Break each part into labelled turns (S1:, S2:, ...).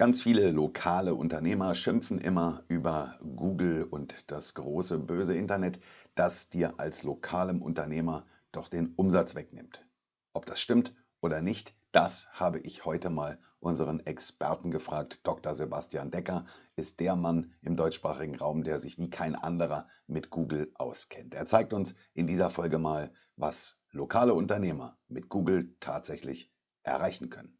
S1: Ganz viele lokale Unternehmer schimpfen immer über Google und das große böse Internet, das dir als lokalem Unternehmer doch den Umsatz wegnimmt. Ob das stimmt oder nicht, das habe ich heute mal unseren Experten gefragt. Dr. Sebastian Decker ist der Mann im deutschsprachigen Raum, der sich wie kein anderer mit Google auskennt. Er zeigt uns in dieser Folge mal, was lokale Unternehmer mit Google tatsächlich erreichen können.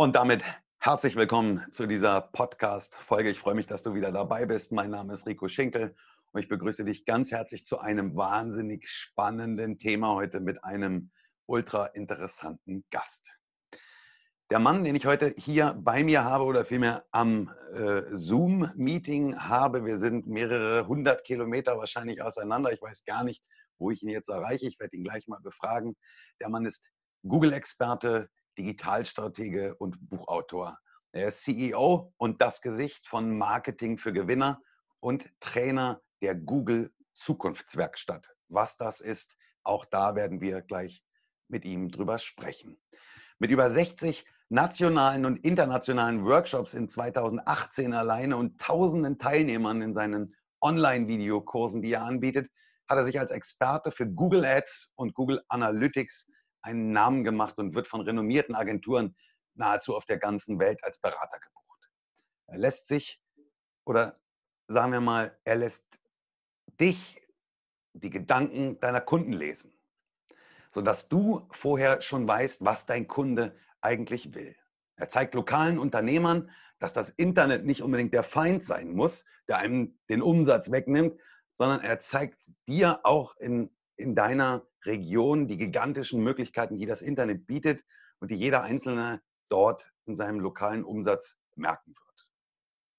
S1: Und damit herzlich willkommen zu dieser Podcast-Folge. Ich freue mich, dass du wieder dabei bist. Mein Name ist Rico Schinkel und ich begrüße dich ganz herzlich zu einem wahnsinnig spannenden Thema heute mit einem ultra interessanten Gast. Der Mann, den ich heute hier bei mir habe oder vielmehr am äh, Zoom-Meeting habe, wir sind mehrere hundert Kilometer wahrscheinlich auseinander. Ich weiß gar nicht, wo ich ihn jetzt erreiche. Ich werde ihn gleich mal befragen. Der Mann ist Google-Experte, Digitalstratege und Buchautor. Er ist CEO und das Gesicht von Marketing für Gewinner und Trainer der Google Zukunftswerkstatt. Was das ist, auch da werden wir gleich mit ihm drüber sprechen. Mit über 60 nationalen und internationalen Workshops in 2018 alleine und tausenden Teilnehmern in seinen Online-Videokursen, die er anbietet, hat er sich als Experte für Google Ads und Google Analytics einen Namen gemacht und wird von renommierten Agenturen nahezu auf der ganzen Welt als Berater gebucht. Er lässt sich, oder sagen wir mal, er lässt dich die Gedanken deiner Kunden lesen, sodass du vorher schon weißt, was dein Kunde eigentlich will. Er zeigt lokalen Unternehmern, dass das Internet nicht unbedingt der Feind sein muss, der einem den Umsatz wegnimmt, sondern er zeigt dir auch in, in deiner Region die gigantischen Möglichkeiten, die das Internet bietet und die jeder Einzelne dort in seinem lokalen Umsatz merken wird.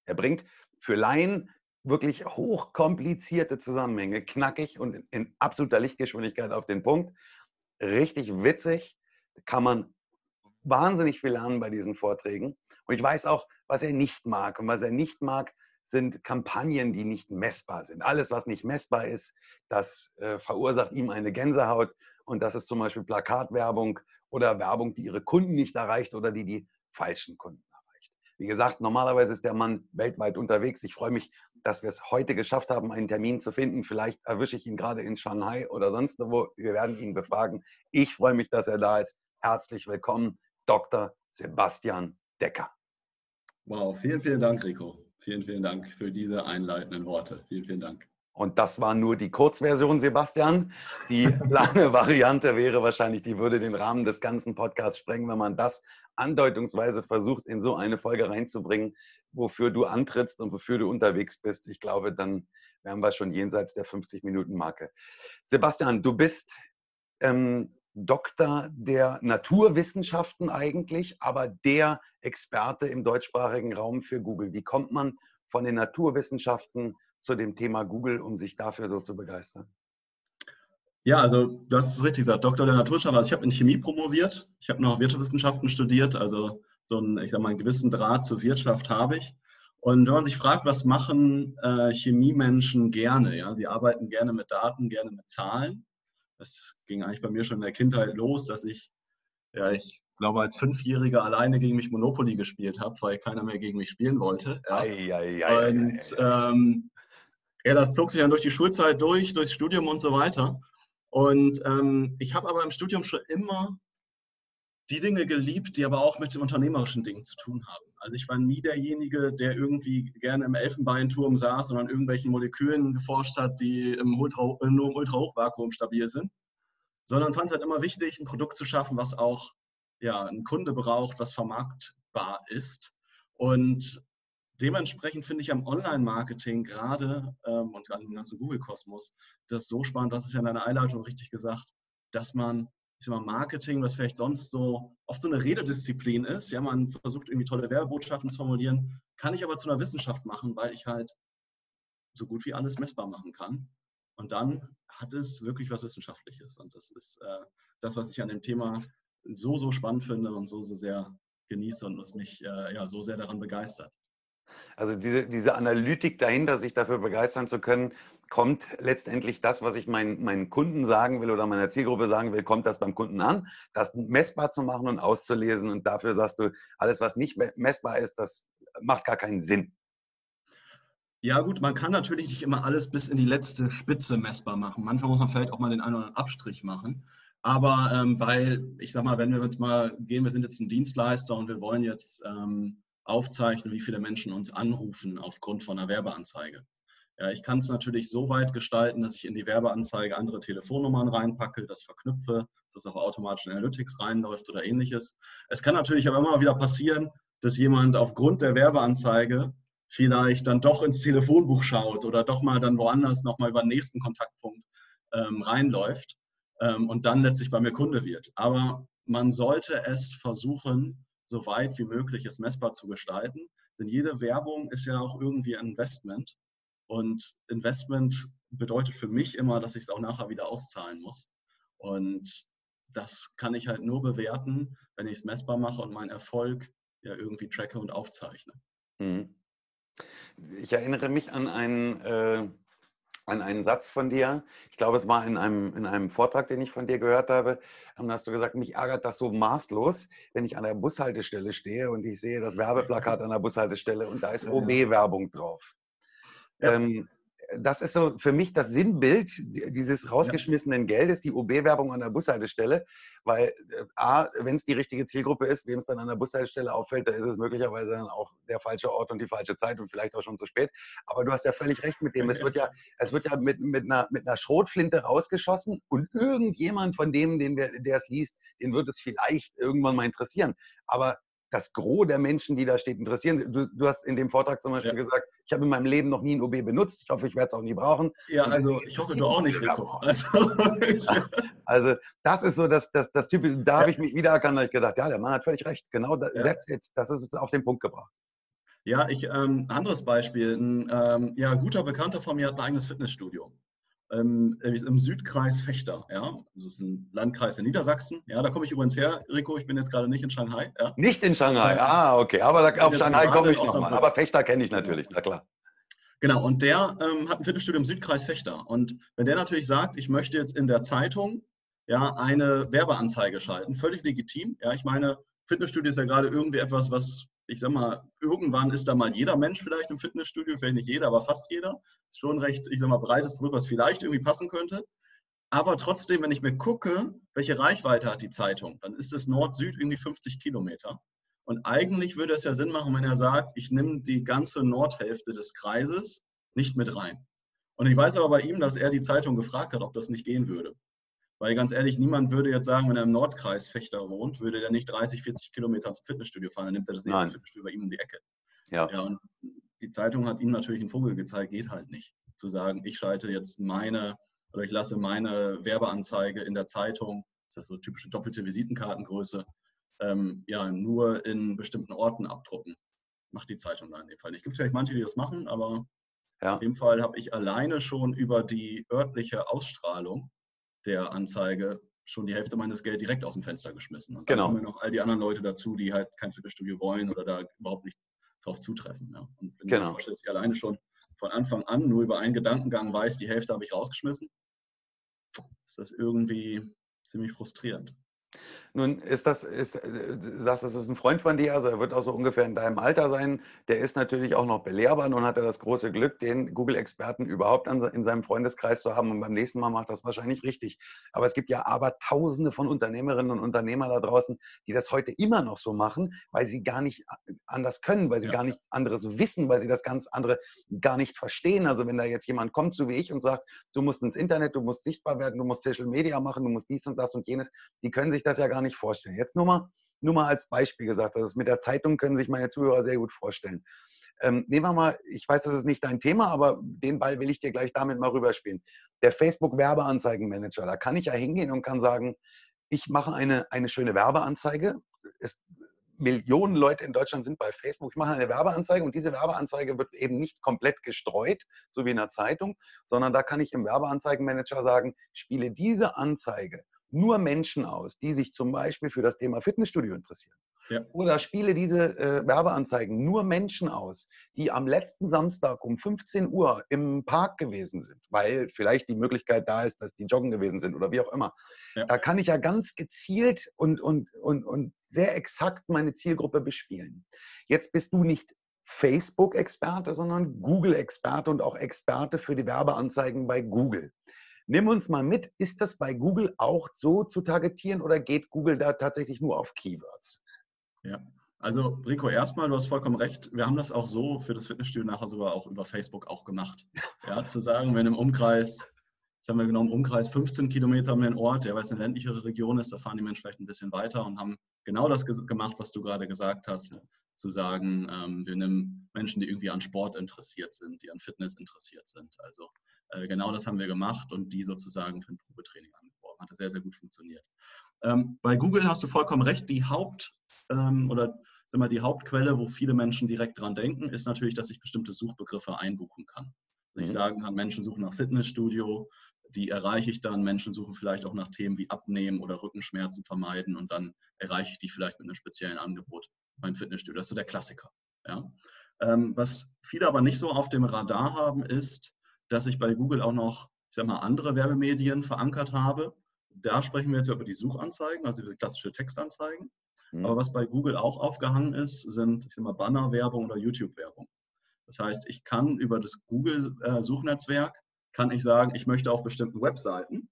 S1: Er bringt für Laien wirklich hochkomplizierte Zusammenhänge, knackig und in absoluter Lichtgeschwindigkeit auf den Punkt. Richtig witzig, kann man wahnsinnig viel lernen bei diesen Vorträgen. Und ich weiß auch, was er nicht mag. Und was er nicht mag, sind Kampagnen, die nicht messbar sind. Alles, was nicht messbar ist, das äh, verursacht ihm eine Gänsehaut. Und das ist zum Beispiel Plakatwerbung oder Werbung, die ihre Kunden nicht erreicht oder die die falschen Kunden erreicht. Wie gesagt, normalerweise ist der Mann weltweit unterwegs. Ich freue mich, dass wir es heute geschafft haben, einen Termin zu finden. Vielleicht erwische ich ihn gerade in Shanghai oder sonst wo. Wir werden ihn befragen. Ich freue mich, dass er da ist. Herzlich willkommen, Dr. Sebastian Decker.
S2: Wow, vielen, vielen Dank, Rico. Vielen, vielen Dank für diese einleitenden Worte. Vielen, vielen Dank.
S1: Und das war nur die Kurzversion, Sebastian. Die lange Variante wäre wahrscheinlich, die würde den Rahmen des ganzen Podcasts sprengen, wenn man das andeutungsweise versucht, in so eine Folge reinzubringen, wofür du antrittst und wofür du unterwegs bist. Ich glaube, dann wären wir schon jenseits der 50-Minuten-Marke. Sebastian, du bist ähm, Doktor der Naturwissenschaften eigentlich, aber der Experte im deutschsprachigen Raum für Google. Wie kommt man von den Naturwissenschaften zu dem Thema Google, um sich dafür so zu begeistern?
S2: Ja, also das ist richtig gesagt, Doktor der Naturwissenschaften. Also ich habe in Chemie promoviert, ich habe noch Wirtschaftswissenschaften studiert, also so einen, ich sag mal, einen gewissen Draht zur Wirtschaft habe ich. Und wenn man sich fragt, was machen äh, Chemiemenschen gerne? Ja, sie arbeiten gerne mit Daten, gerne mit Zahlen das ging eigentlich bei mir schon in der Kindheit los, dass ich, ja, ich glaube, als Fünfjähriger alleine gegen mich Monopoly gespielt habe, weil keiner mehr gegen mich spielen wollte. Ja. Ei, ei, ei, und ähm, ja, das zog sich dann durch die Schulzeit durch, durchs Studium und so weiter. Und ähm, ich habe aber im Studium schon immer die Dinge geliebt, die aber auch mit den unternehmerischen Dingen zu tun haben. Also ich war nie derjenige, der irgendwie gerne im Elfenbeinturm saß und an irgendwelchen Molekülen geforscht hat, die im Ultra, nur im Ultrahochvakuum stabil sind, sondern fand es halt immer wichtig, ein Produkt zu schaffen, was auch ja, ein Kunde braucht, was vermarktbar ist. Und dementsprechend finde ich am Online-Marketing gerade ähm, und gerade im ganzen Google-Kosmos das so spannend, das ist ja in deiner Einleitung richtig gesagt, dass man ich sag mal, Marketing, was vielleicht sonst so oft so eine Rededisziplin ist. Ja, man versucht irgendwie tolle Werbebotschaften zu formulieren, kann ich aber zu einer Wissenschaft machen, weil ich halt so gut wie alles messbar machen kann. Und dann hat es wirklich was Wissenschaftliches. Und das ist äh, das, was ich an dem Thema so, so spannend finde und so, so sehr genieße und was mich äh, ja, so sehr daran begeistert.
S1: Also diese, diese Analytik dahinter, sich dafür begeistern zu können, kommt letztendlich das, was ich meinen, meinen Kunden sagen will oder meiner Zielgruppe sagen will, kommt das beim Kunden an, das messbar zu machen und auszulesen. Und dafür sagst du, alles, was nicht messbar ist, das macht gar keinen Sinn.
S2: Ja gut, man kann natürlich nicht immer alles bis in die letzte Spitze messbar machen. Manchmal muss man vielleicht auch mal den einen oder anderen Abstrich machen. Aber ähm, weil, ich sag mal, wenn wir jetzt mal gehen, wir sind jetzt ein Dienstleister und wir wollen jetzt ähm, aufzeichnen, wie viele Menschen uns anrufen aufgrund von einer Werbeanzeige. Ja, ich kann es natürlich so weit gestalten, dass ich in die Werbeanzeige andere Telefonnummern reinpacke, das verknüpfe, dass auch automatisch in Analytics reinläuft oder ähnliches. Es kann natürlich aber immer wieder passieren, dass jemand aufgrund der Werbeanzeige vielleicht dann doch ins Telefonbuch schaut oder doch mal dann woanders nochmal über den nächsten Kontaktpunkt ähm, reinläuft ähm, und dann letztlich bei mir Kunde wird. Aber man sollte es versuchen, so weit wie möglich es messbar zu gestalten. Denn jede Werbung ist ja auch irgendwie ein Investment. Und Investment bedeutet für mich immer, dass ich es auch nachher wieder auszahlen muss. Und das kann ich halt nur bewerten, wenn ich es messbar mache und meinen Erfolg ja irgendwie tracke und aufzeichne. Mhm.
S1: Ich erinnere mich an einen äh, an einen Satz von dir. Ich glaube, es war in einem, in einem Vortrag, den ich von dir gehört habe. Da hast du gesagt, mich ärgert das so maßlos, wenn ich an der Bushaltestelle stehe und ich sehe das Werbeplakat an der Bushaltestelle und da ist OB-Werbung drauf. Ja. Ähm, das ist so für mich das Sinnbild dieses rausgeschmissenen Geldes, die OB-Werbung an der Bushaltestelle, weil äh, A, wenn es die richtige Zielgruppe ist, wem es dann an der Bushaltestelle auffällt, da ist es möglicherweise dann auch der falsche Ort und die falsche Zeit und vielleicht auch schon zu spät. Aber du hast ja völlig recht mit dem. Es wird ja, es wird ja mit, mit, einer, mit einer Schrotflinte rausgeschossen und irgendjemand von dem, den wir, der es liest, den wird es vielleicht irgendwann mal interessieren. Aber das Gros der Menschen, die da steht, interessieren. Du, du hast in dem Vortrag zum Beispiel ja. gesagt, ich habe in meinem Leben noch nie ein OB benutzt. Ich hoffe, ich werde es auch nie brauchen.
S2: Ja, also ich hoffe, du auch nicht, Rico.
S1: Also, also, das ist so das, das, das Typ, da habe ich mich wiedererkannt und ich gedacht, ja, der Mann hat völlig recht. Genau, das, ja. that's it. Das ist es auf den Punkt gebracht.
S2: Ja, ich, ähm, anderes Beispiel. Ein ähm, ja, guter Bekannter von mir hat ein eigenes Fitnessstudio ähm, im Südkreis Fechter. Ja? Das ist ein Landkreis in Niedersachsen. Ja, da komme ich übrigens her, Rico. Ich bin jetzt gerade nicht in Shanghai. Ja?
S1: Nicht in Shanghai, ah, okay. Aber da, auf Shanghai komme ich nochmal. Aber Fechter kenne ich natürlich, na klar.
S2: Genau, und der ähm, hat ein Fitnessstudio im Südkreis Fechter. Und wenn der natürlich sagt, ich möchte jetzt in der Zeitung ja, eine Werbeanzeige schalten, völlig legitim. Ja, ich meine, Fitnessstudio ist ja gerade irgendwie etwas, was ich sag mal, irgendwann ist da mal jeder Mensch vielleicht im Fitnessstudio, vielleicht nicht jeder, aber fast jeder. Ist schon recht, ich sag mal, breites Produkt, was vielleicht irgendwie passen könnte. Aber trotzdem, wenn ich mir gucke, welche Reichweite hat die Zeitung, dann ist es Nord-Süd irgendwie 50 Kilometer. Und eigentlich würde es ja Sinn machen, wenn er sagt, ich nehme die ganze Nordhälfte des Kreises nicht mit rein. Und ich weiß aber bei ihm, dass er die Zeitung gefragt hat, ob das nicht gehen würde. Weil ganz ehrlich, niemand würde jetzt sagen, wenn er im Nordkreis Fechter wohnt, würde der nicht 30, 40 Kilometer zum Fitnessstudio fahren, dann nimmt er das nächste Nein. Fitnessstudio bei ihm um die Ecke. Ja. ja. Und die Zeitung hat ihm natürlich einen Vogel gezeigt, geht halt nicht. Zu sagen, ich schalte jetzt meine oder ich lasse meine Werbeanzeige in der Zeitung, das ist so typische doppelte Visitenkartengröße, ähm, ja, nur in bestimmten Orten abdrucken. Macht die Zeitung da in dem Fall nicht. Es gibt vielleicht manche, die das machen, aber ja. in dem Fall habe ich alleine schon über die örtliche Ausstrahlung der Anzeige schon die Hälfte meines Geld direkt aus dem Fenster geschmissen. Und
S1: genau.
S2: dann kommen noch all die anderen Leute dazu, die halt kein Fitnessstudio wollen oder da überhaupt nicht drauf zutreffen. Ja. Und wenn genau. du dir vorstellst, ich alleine schon von Anfang an nur über einen Gedankengang weiß, die Hälfte habe ich rausgeschmissen, ist das irgendwie ziemlich frustrierend.
S1: Nun ist das, ist, äh, du sagst, das ist ein Freund von dir, also er wird auch so ungefähr in deinem Alter sein. Der ist natürlich auch noch belehrbar. Nun hat er das große Glück, den Google-Experten überhaupt in seinem Freundeskreis zu haben und beim nächsten Mal macht das wahrscheinlich richtig. Aber es gibt ja aber tausende von Unternehmerinnen und Unternehmer da draußen, die das heute immer noch so machen, weil sie gar nicht anders können, weil sie ja. gar nicht anderes wissen, weil sie das ganz andere gar nicht verstehen. Also wenn da jetzt jemand kommt, so wie ich, und sagt, du musst ins Internet, du musst sichtbar werden, du musst Social Media machen, du musst dies und das und jenes, die können sich das ja gar gar nicht vorstellen. Jetzt nur mal, nur mal als Beispiel gesagt, das mit der Zeitung können sich meine Zuhörer sehr gut vorstellen. Ähm, nehmen wir mal, ich weiß, das ist nicht dein Thema, aber den Ball will ich dir gleich damit mal rüberspielen. Der Facebook-Werbeanzeigenmanager, da kann ich ja hingehen und kann sagen, ich mache eine, eine schöne Werbeanzeige. Es, Millionen Leute in Deutschland sind bei Facebook. Ich mache eine Werbeanzeige und diese Werbeanzeige wird eben nicht komplett gestreut, so wie in der Zeitung, sondern da kann ich im Werbeanzeigenmanager sagen, spiele diese Anzeige nur Menschen aus, die sich zum Beispiel für das Thema Fitnessstudio interessieren. Ja. Oder spiele diese äh, Werbeanzeigen nur Menschen aus, die am letzten Samstag um 15 Uhr im Park gewesen sind, weil vielleicht die Möglichkeit da ist, dass die joggen gewesen sind oder wie auch immer. Ja. Da kann ich ja ganz gezielt und, und, und, und sehr exakt meine Zielgruppe bespielen. Jetzt bist du nicht Facebook-Experte, sondern Google-Experte und auch Experte für die Werbeanzeigen bei Google. Nimm uns mal mit, ist das bei Google auch so zu targetieren oder geht Google da tatsächlich nur auf Keywords?
S2: Ja, also Rico, erstmal, du hast vollkommen recht. Wir haben das auch so für das Fitnessstudio nachher sogar auch über Facebook auch gemacht. Ja, zu sagen, wenn im Umkreis, jetzt haben wir genommen, Umkreis 15 Kilometer um den Ort, der weil es eine ländlichere Region ist, da fahren die Menschen vielleicht ein bisschen weiter und haben genau das gemacht, was du gerade gesagt hast zu sagen, ähm, wir nehmen Menschen, die irgendwie an Sport interessiert sind, die an Fitness interessiert sind. Also genau das haben wir gemacht und die sozusagen für ein Probetraining angeworben. Hat sehr, sehr gut funktioniert. Ähm, bei Google hast du vollkommen recht. Die Haupt- ähm, oder sag mal, die Hauptquelle, wo viele Menschen direkt dran denken, ist natürlich, dass ich bestimmte Suchbegriffe einbuchen kann. Wenn ich mhm. sagen kann, Menschen suchen nach Fitnessstudio, die erreiche ich dann. Menschen suchen vielleicht auch nach Themen wie Abnehmen oder Rückenschmerzen vermeiden und dann erreiche ich die vielleicht mit einem speziellen Angebot beim Fitnessstudio. Das ist so der Klassiker. Ja. Ähm, was viele aber nicht so auf dem Radar haben, ist, dass ich bei Google auch noch, ich sag mal, andere Werbemedien verankert habe. Da sprechen wir jetzt über die Suchanzeigen, also die klassische Textanzeigen. Mhm. Aber was bei Google auch aufgehangen ist, sind, ich sag mal, Bannerwerbung oder YouTube-Werbung. Das heißt, ich kann über das Google-Suchnetzwerk, äh, kann ich sagen, ich möchte auf bestimmten Webseiten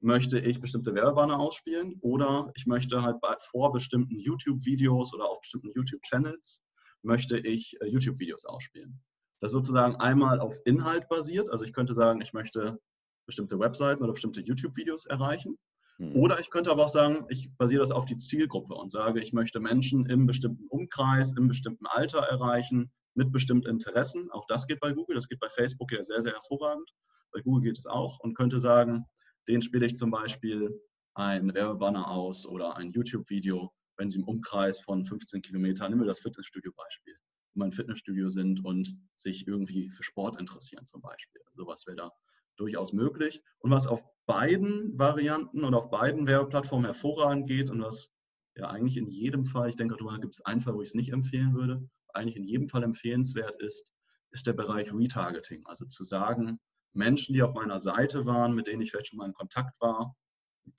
S2: möchte ich bestimmte Werbebanner ausspielen oder ich möchte halt bei, vor bestimmten YouTube-Videos oder auf bestimmten YouTube-Channels möchte ich äh, YouTube-Videos ausspielen. Das ist sozusagen einmal auf Inhalt basiert. Also ich könnte sagen, ich möchte bestimmte Webseiten oder bestimmte YouTube-Videos erreichen. Mhm. Oder ich könnte aber auch sagen, ich basiere das auf die Zielgruppe und sage, ich möchte Menschen im bestimmten Umkreis, im bestimmten Alter erreichen, mit bestimmten Interessen. Auch das geht bei Google, das geht bei Facebook ja sehr, sehr hervorragend. Bei Google geht es auch und könnte sagen, den spiele ich zum Beispiel ein Werbebanner aus oder ein YouTube-Video, wenn Sie im Umkreis von 15 Kilometern, nehmen wir das Fitnessstudio-Beispiel, in meinem Fitnessstudio sind und sich irgendwie für Sport interessieren zum Beispiel. Sowas wäre da durchaus möglich. Und was auf beiden Varianten und auf beiden Werbeplattformen hervorragend geht und was ja eigentlich in jedem Fall, ich denke, da gibt es einen Fall, wo ich es nicht empfehlen würde, eigentlich in jedem Fall empfehlenswert ist, ist der Bereich Retargeting. Also zu sagen, Menschen, die auf meiner Seite waren, mit denen ich vielleicht schon mal in Kontakt war,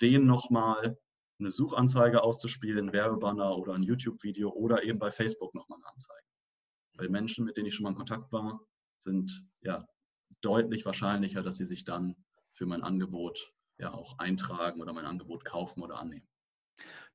S2: denen nochmal eine Suchanzeige auszuspielen, Werbebanner oder ein YouTube-Video oder eben bei Facebook nochmal eine Anzeige. Weil Menschen, mit denen ich schon mal in Kontakt war, sind ja deutlich wahrscheinlicher, dass sie sich dann für mein Angebot ja auch eintragen oder mein Angebot kaufen oder annehmen.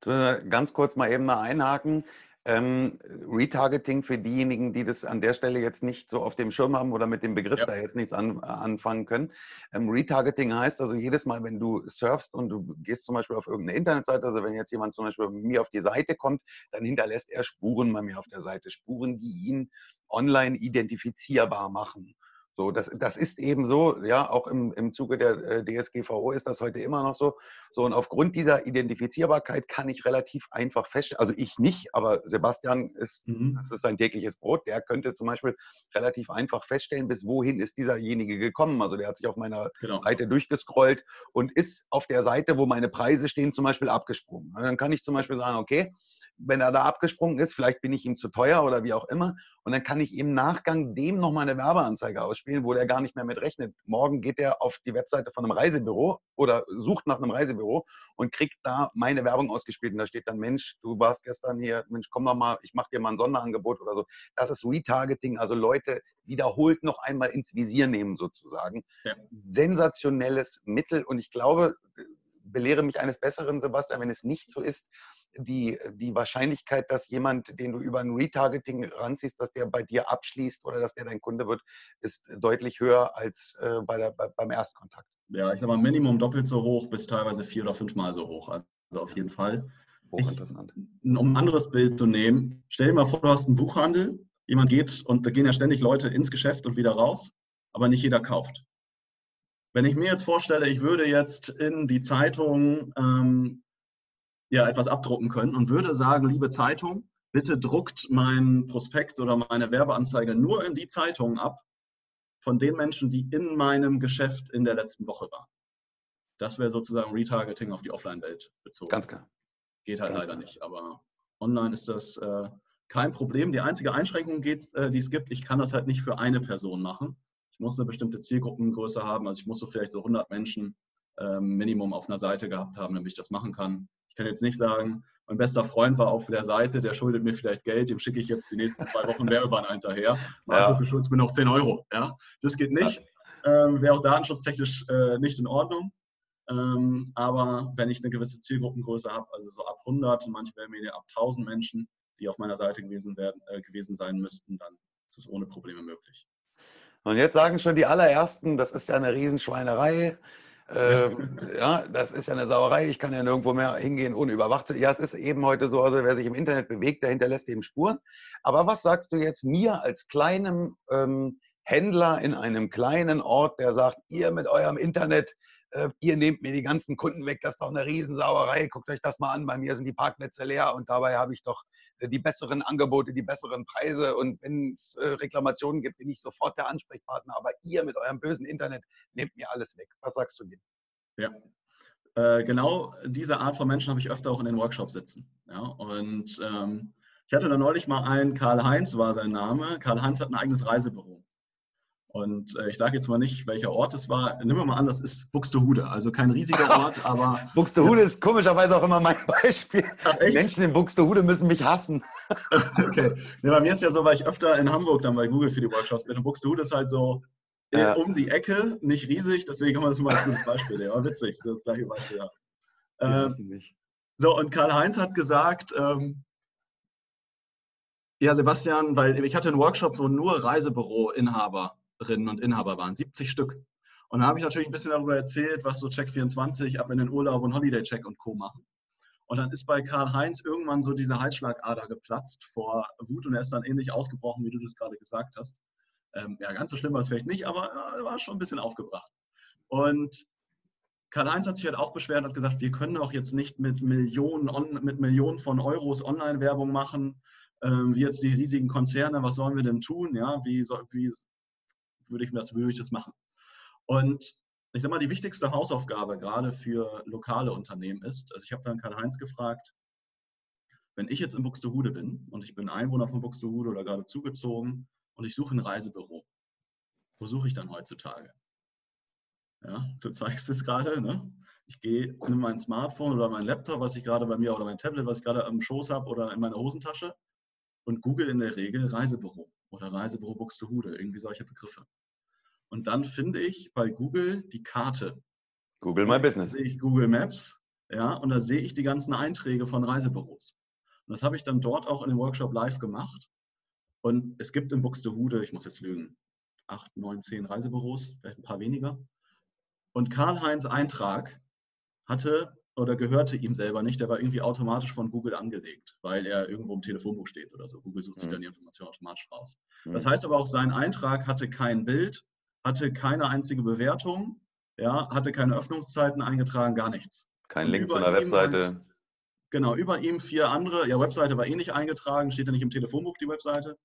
S1: Ganz kurz mal eben mal einhaken. Ähm, Retargeting für diejenigen, die das an der Stelle jetzt nicht so auf dem Schirm haben oder mit dem Begriff ja. da jetzt nichts an, anfangen können. Ähm, Retargeting heißt also jedes Mal, wenn du surfst und du gehst zum Beispiel auf irgendeine Internetseite, also wenn jetzt jemand zum Beispiel bei mir auf die Seite kommt, dann hinterlässt er Spuren bei mir auf der Seite, Spuren, die ihn online identifizierbar machen. So, das, das ist eben so, ja, auch im, im Zuge der äh, DSGVO ist das heute immer noch so. So, und aufgrund dieser Identifizierbarkeit kann ich relativ einfach feststellen, also ich nicht, aber Sebastian ist, mhm. das ist sein tägliches Brot, der könnte zum Beispiel relativ einfach feststellen, bis wohin ist dieserjenige gekommen. Also der hat sich auf meiner genau. Seite durchgescrollt und ist auf der Seite, wo meine Preise stehen, zum Beispiel abgesprungen. Und dann kann ich zum Beispiel sagen, okay, wenn er da abgesprungen ist, vielleicht bin ich ihm zu teuer oder wie auch immer. Und dann kann ich im Nachgang dem nochmal eine Werbeanzeige ausspielen, wo der gar nicht mehr mit rechnet. Morgen geht er auf die Webseite von einem Reisebüro oder sucht nach einem Reisebüro und kriegt da meine Werbung ausgespielt. Und da steht dann, Mensch, du warst gestern hier, Mensch, komm doch mal, ich mache dir mal ein Sonderangebot oder so. Das ist Retargeting, also Leute wiederholt noch einmal ins Visier nehmen sozusagen. Ja. Sensationelles Mittel und ich glaube, belehre mich eines Besseren, Sebastian, wenn es nicht so ist, die, die Wahrscheinlichkeit, dass jemand, den du über ein Retargeting ranziehst, dass der bei dir abschließt oder dass der dein Kunde wird, ist deutlich höher als äh, bei der, bei, beim Erstkontakt.
S2: Ja, ich mal, Minimum doppelt so hoch bis teilweise vier oder fünfmal so hoch. Also auf jeden Fall. Hochinteressant. Ich, um ein anderes Bild zu nehmen, stell dir mal vor, du hast einen Buchhandel, jemand geht und da gehen ja ständig Leute ins Geschäft und wieder raus, aber nicht jeder kauft. Wenn ich mir jetzt vorstelle, ich würde jetzt in die Zeitung ähm, ja etwas abdrucken können und würde sagen, liebe Zeitung, bitte druckt mein Prospekt oder meine Werbeanzeige nur in die Zeitungen ab von den Menschen, die in meinem Geschäft in der letzten Woche waren. Das wäre sozusagen Retargeting auf die Offline-Welt bezogen.
S1: Ganz klar.
S2: Geht halt Ganz leider klar. nicht, aber online ist das äh, kein Problem. Die einzige Einschränkung, geht, äh, die es gibt, ich kann das halt nicht für eine Person machen ich muss eine bestimmte Zielgruppengröße haben. Also ich muss so vielleicht so 100 Menschen ähm, Minimum auf einer Seite gehabt haben, damit ich das machen kann. Ich kann jetzt nicht sagen, mein bester Freund war auf der Seite, der schuldet mir vielleicht Geld, dem schicke ich jetzt die nächsten zwei Wochen Werbebanner hinterher. Markus, ja. du schuldest mir noch 10 Euro. Ja? Das geht nicht. Ja. Ähm, Wäre auch datenschutztechnisch äh, nicht in Ordnung. Ähm, aber wenn ich eine gewisse Zielgruppengröße habe, also so ab 100 und manchmal mehr ab 1000 Menschen, die auf meiner Seite gewesen, werden, äh, gewesen sein müssten, dann ist es ohne Probleme möglich.
S1: Und jetzt sagen schon die allerersten, das ist ja eine Riesenschweinerei. Äh, ja, das ist ja eine Sauerei. Ich kann ja nirgendwo mehr hingehen, ohne überwacht zu Ja, es ist eben heute so, also wer sich im Internet bewegt, der hinterlässt eben Spuren. Aber was sagst du jetzt mir als kleinem ähm, Händler in einem kleinen Ort, der sagt, ihr mit eurem Internet, äh, ihr nehmt mir die ganzen Kunden weg, das ist doch eine Riesensauerei, guckt euch das mal an, bei mir sind die Parkplätze leer und dabei habe ich doch äh, die besseren Angebote, die besseren Preise und wenn es äh, Reklamationen gibt, bin ich sofort der Ansprechpartner, aber ihr mit eurem bösen Internet nehmt mir alles weg. Was sagst du
S2: denen? Ja, äh, genau diese Art von Menschen habe ich öfter auch in den Workshops sitzen. Ja? Und ähm, ich hatte da neulich mal einen, Karl-Heinz war sein Name. Karl-Heinz hat ein eigenes Reisebüro. Und äh, ich sage jetzt mal nicht, welcher Ort es war. Nehmen wir mal an, das ist Buxtehude. Also kein riesiger Ort, aber.
S1: Buxtehude ist komischerweise auch immer mein Beispiel. Ach, Menschen in Buxtehude müssen mich hassen.
S2: okay. Nee, bei mir ist ja so, weil ich öfter in Hamburg dann bei Google für die Workshops bin. Und Buxtehude ist halt so ja. um die Ecke, nicht riesig. Deswegen haben wir das mal als gutes Beispiel. Ja, witzig, das gleiche Beispiel. Ja. Ähm, so, und Karl-Heinz hat gesagt, ähm, ja, Sebastian, weil ich hatte einen Workshop, so nur Reisebüro-Inhaber Inhaberinnen und Inhaber waren, 70 Stück. Und da habe ich natürlich ein bisschen darüber erzählt, was so Check24 ab in den Urlaub und Holiday Check und Co. machen. Und dann ist bei Karl-Heinz irgendwann so diese Halsschlagader geplatzt vor Wut und er ist dann ähnlich ausgebrochen, wie du das gerade gesagt hast. Ähm, ja, ganz so schlimm war es vielleicht nicht, aber er war schon ein bisschen aufgebracht. Und Karl-Heinz hat sich halt auch beschwert und hat gesagt, wir können doch jetzt nicht mit Millionen, on, mit Millionen von Euros Online-Werbung machen, ähm, wie jetzt die riesigen Konzerne, was sollen wir denn tun? Ja, wie, soll, wie würde ich das, würde ich das machen. Und ich sage mal, die wichtigste Hausaufgabe gerade für lokale Unternehmen ist, also ich habe dann Karl-Heinz gefragt, wenn ich jetzt in Buxtehude bin und ich bin Einwohner von Buxtehude oder gerade zugezogen und ich suche ein Reisebüro, wo suche ich dann heutzutage? Ja, du zeigst es gerade, ne? Ich gehe, nehme mein Smartphone oder mein Laptop, was ich gerade bei mir oder mein Tablet, was ich gerade am Schoß habe oder in meiner Hosentasche und google in der Regel Reisebüro oder Reisebüro Buxtehude, irgendwie solche Begriffe. Und dann finde ich bei Google die Karte.
S1: Google My Business.
S2: Da sehe ich Google Maps, ja, und da sehe ich die ganzen Einträge von Reisebüros. Und das habe ich dann dort auch in dem Workshop live gemacht. Und es gibt in Buxtehude, ich muss jetzt lügen, acht, neun, zehn Reisebüros, vielleicht ein paar weniger. Und Karl-Heinz Eintrag hatte oder gehörte ihm selber nicht, der war irgendwie automatisch von Google angelegt, weil er irgendwo im Telefonbuch steht oder so. Google sucht sich mhm. dann die Information automatisch raus. Mhm. Das heißt aber auch, sein Eintrag hatte kein Bild, hatte keine einzige Bewertung, ja, hatte keine Öffnungszeiten eingetragen, gar nichts.
S1: Kein Link zu einer Webseite. Halt,
S2: genau, über ihm vier andere, ja, Webseite war eh nicht eingetragen, steht ja nicht im Telefonbuch die Webseite.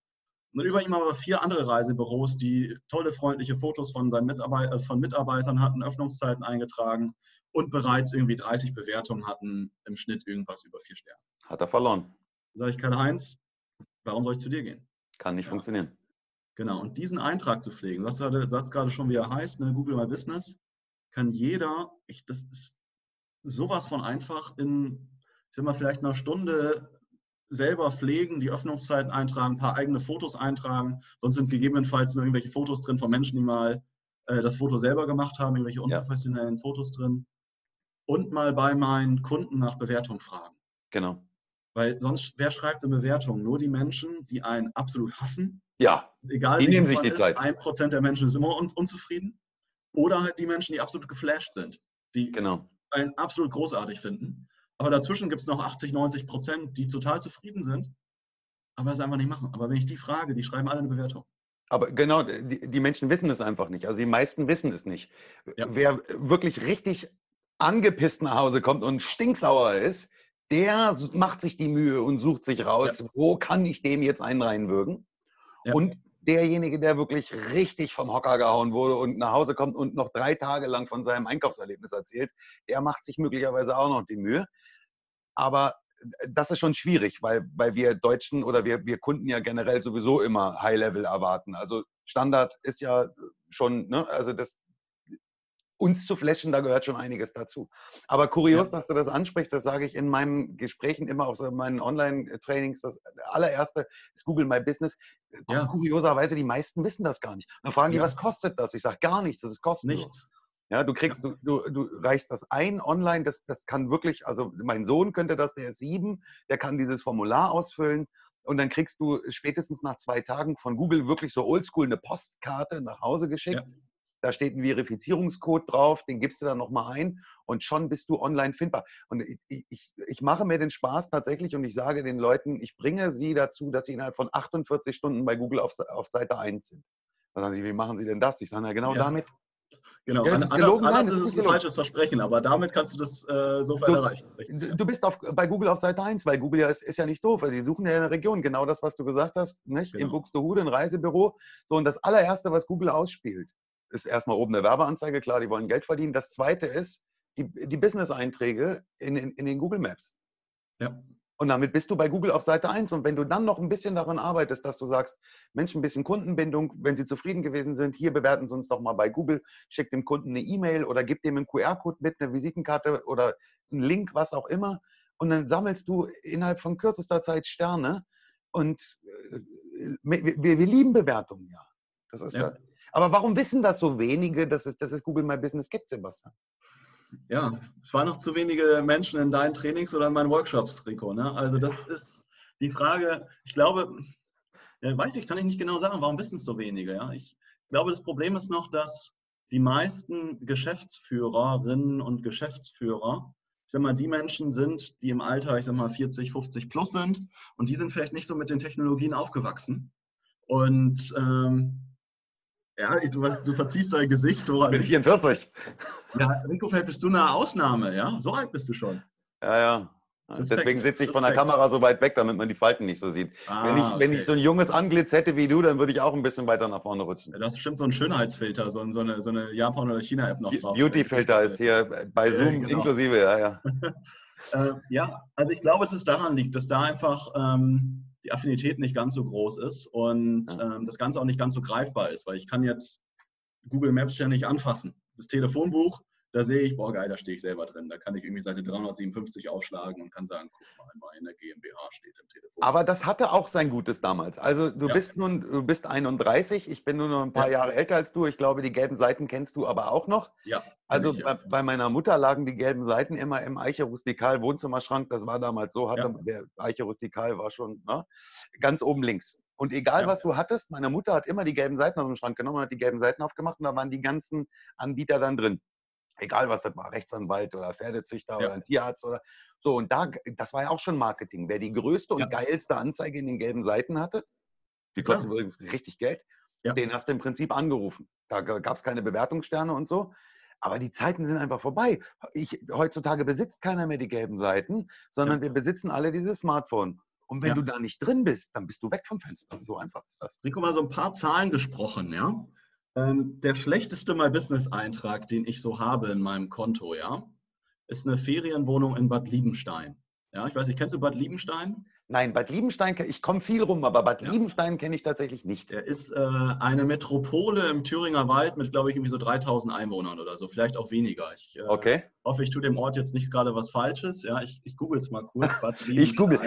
S2: Und über ihm aber vier andere Reisebüros, die tolle, freundliche Fotos von, seinen Mitarbeit äh, von Mitarbeitern hatten, Öffnungszeiten eingetragen und bereits irgendwie 30 Bewertungen hatten, im Schnitt irgendwas über vier Sterne.
S1: Hat er verloren.
S2: sage ich, Karl-Heinz, warum soll ich zu dir gehen?
S1: Kann nicht ja. funktionieren.
S2: Genau, und diesen Eintrag zu pflegen, sagst du gerade schon, wie er heißt, ne? Google My Business, kann jeder, ich, das ist sowas von einfach in, ich sag mal, vielleicht einer Stunde selber pflegen, die Öffnungszeiten eintragen, ein paar eigene Fotos eintragen. Sonst sind gegebenenfalls nur irgendwelche Fotos drin von Menschen, die mal äh, das Foto selber gemacht haben, irgendwelche unprofessionellen ja. Fotos drin. Und mal bei meinen Kunden nach Bewertung fragen.
S1: Genau.
S2: Weil sonst, wer schreibt eine Bewertung? Nur die Menschen, die einen absolut hassen.
S1: Ja.
S2: Egal,
S1: die nehmen sich die
S2: ist,
S1: Zeit.
S2: Ein Prozent der Menschen ist immer un unzufrieden. Oder halt die Menschen, die absolut geflasht sind. Die
S1: genau.
S2: einen absolut großartig finden. Aber dazwischen gibt es noch 80, 90 Prozent, die total zufrieden sind, aber es einfach nicht machen. Aber wenn ich die frage, die schreiben alle eine Bewertung.
S1: Aber genau, die, die Menschen wissen es einfach nicht. Also die meisten wissen es nicht. Ja. Wer wirklich richtig angepisst nach Hause kommt und stinksauer ist, der macht sich die Mühe und sucht sich raus, ja. wo kann ich dem jetzt einen reinwürgen? Ja. Und derjenige, der wirklich richtig vom Hocker gehauen wurde und nach Hause kommt und noch drei Tage lang von seinem Einkaufserlebnis erzählt, der macht sich möglicherweise auch noch die Mühe. Aber das ist schon schwierig, weil, weil wir Deutschen oder wir, wir Kunden ja generell sowieso immer High-Level erwarten. Also Standard ist ja schon, ne, also das, uns zu flashen, da gehört schon einiges dazu. Aber kurios, ja. dass du das ansprichst, das sage ich in meinen Gesprächen immer, auf meinen Online-Trainings. Das allererste ist Google My Business. Ja. Kurioserweise, die meisten wissen das gar nicht. Dann fragen die, was kostet das? Ich sage gar nichts, das ist kostenlos. Nichts. Ja, du kriegst, ja. Du, du, du reichst das ein online, das, das kann wirklich, also mein Sohn könnte das, der ist sieben, der kann dieses Formular ausfüllen und dann kriegst du spätestens nach zwei Tagen von Google wirklich so oldschool eine Postkarte nach Hause geschickt. Ja. Da steht ein Verifizierungscode drauf, den gibst du dann nochmal ein und schon bist du online findbar. Und ich, ich, ich mache mir den Spaß tatsächlich und ich sage den Leuten, ich bringe sie dazu, dass sie innerhalb von 48 Stunden bei Google auf, auf Seite 1 sind. Dann sagen sie, wie machen sie denn das? Ich sage, na genau ja. damit.
S2: Genau, ja, anders, gelogen, anders Nein, ist es ein falsches Versprechen, aber damit kannst du das äh, sofort du, erreichen.
S1: Du bist auf, bei Google auf Seite 1, weil Google ja ist, ist ja nicht doof, weil die suchen ja in der Region, genau das, was du gesagt hast, nicht? Genau. in Buxtehude, ein Reisebüro. So, und das allererste, was Google ausspielt, ist erstmal oben eine Werbeanzeige, klar, die wollen Geld verdienen. Das zweite ist die, die Business-Einträge in, in, in den Google Maps.
S2: Ja.
S1: Und damit bist du bei Google auf Seite 1. Und wenn du dann noch ein bisschen daran arbeitest, dass du sagst, Mensch, ein bisschen Kundenbindung, wenn sie zufrieden gewesen sind, hier bewerten sie uns doch mal bei Google, schick dem Kunden eine E-Mail oder gib dem einen QR-Code mit, eine Visitenkarte oder einen Link, was auch immer. Und dann sammelst du innerhalb von kürzester Zeit Sterne. Und äh, wir, wir lieben Bewertungen, ja. Das ist ja. ja. Aber warum wissen das so wenige, dass es, dass es Google My Business gibt, Sebastian?
S2: ja, es waren noch zu wenige Menschen in deinen Trainings oder in meinen Workshops, Rico. Ne? Also das ist die Frage, ich glaube, weiß ich, kann ich nicht genau sagen, warum wissen es so wenige. Ja? Ich glaube, das Problem ist noch, dass die meisten Geschäftsführerinnen und Geschäftsführer, ich sag mal, die Menschen sind, die im Alter, ich sag mal, 40, 50 plus sind und die sind vielleicht nicht so mit den Technologien aufgewachsen. Und ähm, ja, du, du verziehst dein Gesicht.
S1: Woran ich bin 44.
S2: Ja, Rico, vielleicht bist du eine Ausnahme, ja? So alt bist du schon.
S1: Ja, ja. Respekt, Deswegen sitze ich von der Kamera so weit weg, damit man die Falten nicht so sieht. Ah, wenn, ich, okay. wenn ich so ein junges Anglitz hätte wie du, dann würde ich auch ein bisschen weiter nach vorne rutschen.
S2: Ja, das ist bestimmt so ein Schönheitsfilter, so, so eine, so eine Japan- oder China-App noch drauf.
S1: Beauty-Filter ist hier bei Zoom ja, genau. inklusive, ja, ja.
S2: äh, ja, also ich glaube, dass es daran liegt, dass da einfach ähm, die Affinität nicht ganz so groß ist und ähm, das Ganze auch nicht ganz so greifbar ist, weil ich kann jetzt Google Maps ja nicht anfassen. Das Telefonbuch, da sehe ich, boah geil, da stehe ich selber drin. Da kann ich irgendwie Seite 357 aufschlagen und kann sagen, guck mal, meine GmbH steht im Telefon.
S1: Aber das hatte auch sein Gutes damals. Also du ja. bist nun, du bist 31, ich bin nur noch ein paar ja. Jahre älter als du. Ich glaube, die gelben Seiten kennst du aber auch noch.
S2: Ja.
S1: Also ich, bei, bei, meiner Mutter lagen die gelben Seiten immer im Eiche Rustikal Wohnzimmerschrank. Das war damals so, hatte, der Eiche Rustikal war schon ne, ganz oben links. Und egal, ja. was du hattest, meine Mutter hat immer die gelben Seiten aus dem Schrank genommen und hat die gelben Seiten aufgemacht und da waren die ganzen Anbieter dann drin. Egal, was das war, Rechtsanwalt oder Pferdezüchter ja. oder ein Tierarzt oder so. Und da, das war ja auch schon Marketing. Wer die größte und ja. geilste Anzeige in den gelben Seiten hatte, die kostet übrigens richtig Geld, den hast du im Prinzip angerufen. Da gab es keine Bewertungssterne und so. Aber die Zeiten sind einfach vorbei. Ich, heutzutage besitzt keiner mehr die gelben Seiten, sondern wir besitzen alle dieses Smartphone. Und wenn ja. du da nicht drin bist, dann bist du weg vom Fenster. So einfach ist das.
S2: Rico, mal so ein paar Zahlen gesprochen, ja. Ähm, der schlechteste My Business Eintrag, den ich so habe in meinem Konto, ja, ist eine Ferienwohnung in Bad Liebenstein. Ja, ich weiß nicht, kennst du Bad Liebenstein?
S1: Nein, Bad Liebenstein, ich komme viel rum, aber Bad
S2: Ja.
S1: Liebenstein kenne ich tatsächlich nicht.
S2: Der ist äh, eine Metropole im Thüringer Wald mit, glaube ich, irgendwie so 3000 Einwohnern oder so, vielleicht auch weniger. Ich äh,
S1: Okay.
S2: hoffe, ich tue dem Ort jetzt nicht gerade was Falsches. Ja, ich, ich google es mal kurz. Bad
S1: Ich google.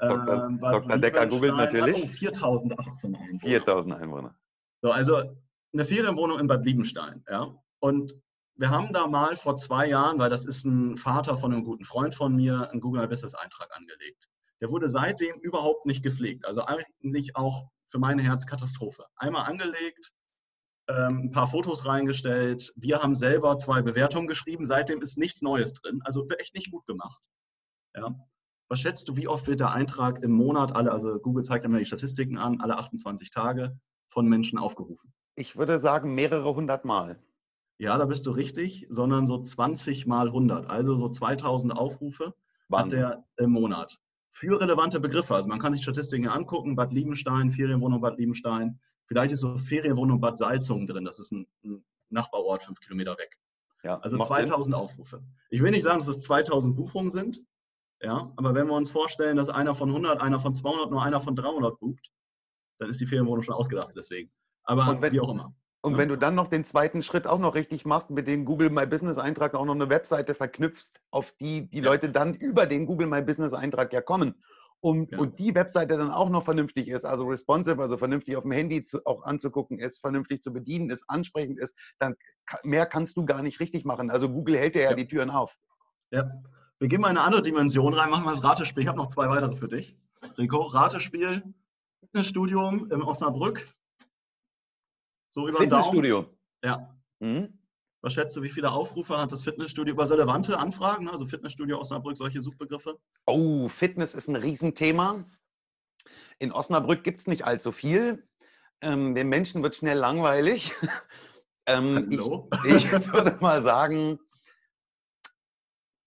S1: Dr.
S2: Ähm,
S1: Dr. Decker googelt natürlich.
S2: Oh, 4018 Einwohner.
S1: 4000 Einwohner.
S2: So, also eine Ferienwohnung in Bad Liebenstein. Ja? Und wir haben da mal vor zwei Jahren, weil das ist ein Vater von einem guten Freund von mir, einen Google Business Eintrag angelegt. Der wurde seitdem überhaupt nicht gepflegt. Also eigentlich auch für mein Herz Katastrophe. Einmal angelegt, ähm, ein paar Fotos reingestellt. Wir haben selber zwei Bewertungen geschrieben. Seitdem ist nichts Neues drin. Also echt nicht gut gemacht. Ja. Was schätzt du, wie oft wird der Eintrag im Monat, alle, also Google zeigt immer die Statistiken an, alle 28 Tage von Menschen aufgerufen?
S1: Ich würde sagen, mehrere hundert Mal.
S2: Ja, da bist du richtig, sondern so 20 mal 100, also so 2000 Aufrufe hat
S1: Wahnsinn.
S2: der im Monat. Für relevante Begriffe, also man kann sich Statistiken angucken, Bad Liebenstein, Ferienwohnung Bad Liebenstein, vielleicht ist so Ferienwohnung Bad Salzungen drin, das ist ein, ein Nachbarort, fünf Kilometer weg.
S1: Ja,
S2: Also
S1: macht Sinn.
S2: 2000 Aufrufe. Ich will nicht sagen, dass es 2000 Buchungen sind, ja, aber wenn wir uns vorstellen, dass einer von 100, einer von 200, nur einer von 300 bucht, dann ist die Ferienwohnung schon ausgelastet deswegen. Aber
S1: Und wenn-
S2: wie auch immer.
S1: Und wenn du dann noch den zweiten Schritt auch noch richtig machst, mit dem Google My Business Eintrag auch noch eine Webseite verknüpfst, auf die die. Leute dann über den Google My Business Eintrag ja kommen. Und,
S2: Ja.
S1: und die Webseite dann auch noch vernünftig ist, also responsive, also vernünftig auf dem Handy zu, auch anzugucken ist, vernünftig zu bedienen ist, ansprechend ist, dann mehr kannst du gar nicht richtig machen. Also Google hält dir ja,
S2: Ja.
S1: die Türen auf.
S2: Ja. Wir gehen mal in eine andere Dimension rein, machen wir das Ratespiel. Ich habe noch zwei weitere für dich. Rico, Ratespiel, Fitnessstudio in Osnabrück. So über den Daumen.
S1: Fitnessstudio.
S2: Ja.
S1: Mhm.
S2: Was schätzt du, wie viele Aufrufe hat das Fitnessstudio über relevante Anfragen? Also Fitnessstudio Osnabrück, solche Suchbegriffe?
S1: Oh, Fitness ist ein Riesenthema. In Osnabrück gibt es nicht allzu viel. Ähm, den Menschen wird schnell langweilig. ähm, ich, ich würde mal sagen,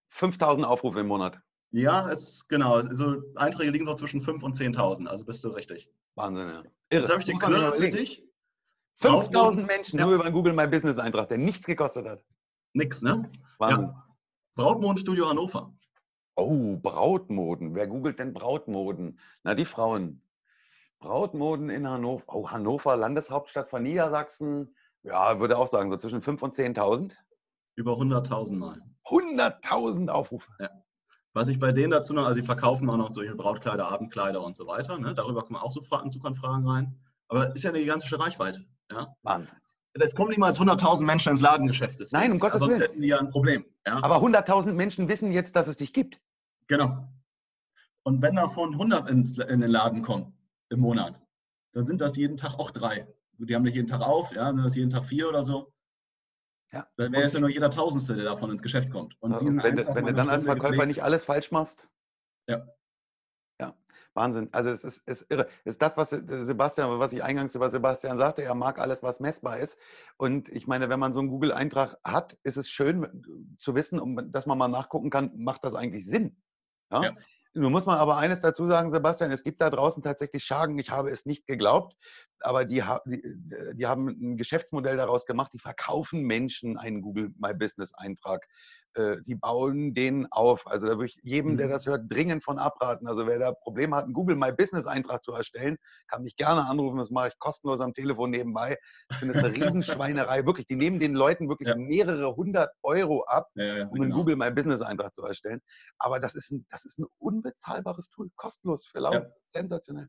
S1: 5000 Aufrufe im Monat.
S2: Ja, es genau. Also Einträge liegen so zwischen 5.000 und 10.000, also bist du richtig.
S1: Wahnsinn, ja.
S2: Jetzt habe ich den Knüller für dich.
S1: 5000 Menschen
S2: Ja.
S1: nur über einen Google My Business Eintrag, der nichts gekostet hat.
S2: Nix, ne?
S1: Wahnsinn.
S2: Ja. Brautmodenstudio Hannover.
S1: Oh, Brautmoden. Wer googelt denn Brautmoden? Na, die Frauen. Brautmoden in Hannover. Oh, Hannover, Landeshauptstadt von Niedersachsen. Ja, würde auch sagen, so zwischen 5.000 und 10.000.
S2: Über 100.000 Mal.
S1: 100.000 Aufrufe.
S2: Was ich bei denen dazu noch, also sie verkaufen auch noch solche Brautkleider, Abendkleider und so weiter. Ne? Darüber kommen auch so Fra- Anzuganfragen rein. Aber ist ja eine gigantische Reichweite. Ja?
S1: Wahnsinn.
S2: Es kommen niemals 100.000 Menschen ins Ladengeschäft. deswegen.
S1: Nein, um Gottes
S2: Sonst
S1: Willen.
S2: hätten die ja ein Problem. Ja?
S1: Aber 100.000 Menschen wissen jetzt, dass es dich gibt.
S2: Genau. Und wenn davon 100 ins, in den Laden kommen im Monat, dann sind das jeden Tag auch drei. Die haben nicht jeden Tag auf, ja, sind das jeden Tag vier oder so.
S1: Ja.
S2: Dann wäre es ja nur jeder Tausendste, der davon ins Geschäft kommt. Und diesen
S1: wenn du, wenn du dann als Verkäufer
S2: gepflegt-
S1: nicht alles falsch machst.
S2: Ja.
S1: Ja, Wahnsinn. Also es ist, ist irre. Es ist das, was Sebastian, was ich eingangs über Sebastian sagte, er mag alles, was messbar ist. Und ich meine, wenn man so einen Google-Eintrag hat, ist es schön zu wissen, um, dass man mal nachgucken kann, macht das eigentlich Sinn? Ja?
S2: Ja.
S1: Nun muss man aber eines dazu sagen, Sebastian, es gibt da draußen tatsächlich Schagen, ich habe es nicht geglaubt, aber die, die, die haben ein Geschäftsmodell daraus gemacht, die verkaufen Menschen einen Google My Business Eintrag. Äh, Die bauen den auf. Also da würde ich jedem, der
S2: Mhm.
S1: das hört, dringend von abraten. Also wer da Probleme hat, einen Google My Business Eintrag zu erstellen, kann mich gerne anrufen. Das mache ich kostenlos am Telefon nebenbei. Ich finde das eine Riesenschweinerei. Wirklich, die nehmen den Leuten wirklich
S2: Ja.
S1: mehrere hundert Euro ab,
S2: Ja, ja,
S1: um einen
S2: genau.
S1: Google My Business Eintrag zu erstellen. Aber das ist ein, das ist ein unbezahlbares Tool, kostenlos für laut, sensationell.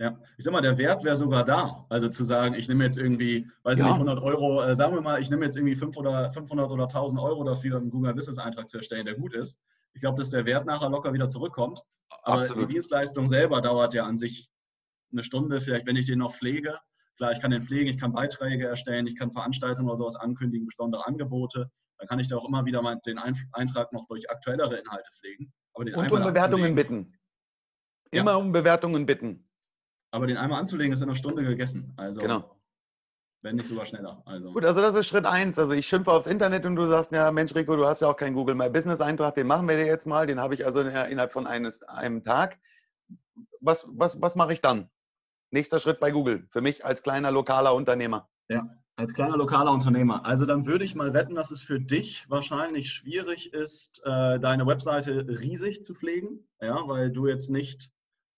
S2: Ja, ich sag mal, der Wert wäre sogar da. Also zu sagen, ich nehme jetzt irgendwie, weiß ich
S1: Ja.
S2: nicht, 100 Euro, äh, sagen wir mal, ich nehme jetzt irgendwie 5 oder 500 oder 1000 Euro dafür, einen Google Business Eintrag zu erstellen, der gut ist. Ich glaube, dass der Wert nachher locker wieder zurückkommt. Aber
S1: Absolut.
S2: die Dienstleistung selber dauert ja an sich eine Stunde, vielleicht, wenn ich den noch pflege. Klar, ich kann den pflegen, ich kann Beiträge erstellen, ich kann Veranstaltungen oder sowas ankündigen, besondere Angebote. Dann kann ich da auch immer wieder den Eintrag noch durch aktuellere Inhalte pflegen. Aber den
S1: Und um Bewertungen bitten.
S2: Ja.
S1: Immer um Bewertungen bitten.
S2: Aber den einmal anzulegen, ist in einer Stunde gegessen. Also,
S1: Genau.
S2: wenn nicht sogar schneller. Also,
S1: Gut, also das ist Schritt eins. Also ich schimpfe aufs Internet und du sagst, ja Mensch Rico, du hast ja auch keinen Google My Business Eintrag, den machen wir dir jetzt mal. Den habe ich also in- innerhalb von eines, einem Tag. Was, was, was mache ich dann? Nächster Schritt bei Google, für mich als kleiner lokaler Unternehmer.
S2: Als kleiner lokaler Unternehmer. Also dann würde ich mal wetten, dass es für dich wahrscheinlich schwierig ist, äh, deine Webseite riesig zu pflegen, ja, weil du jetzt nicht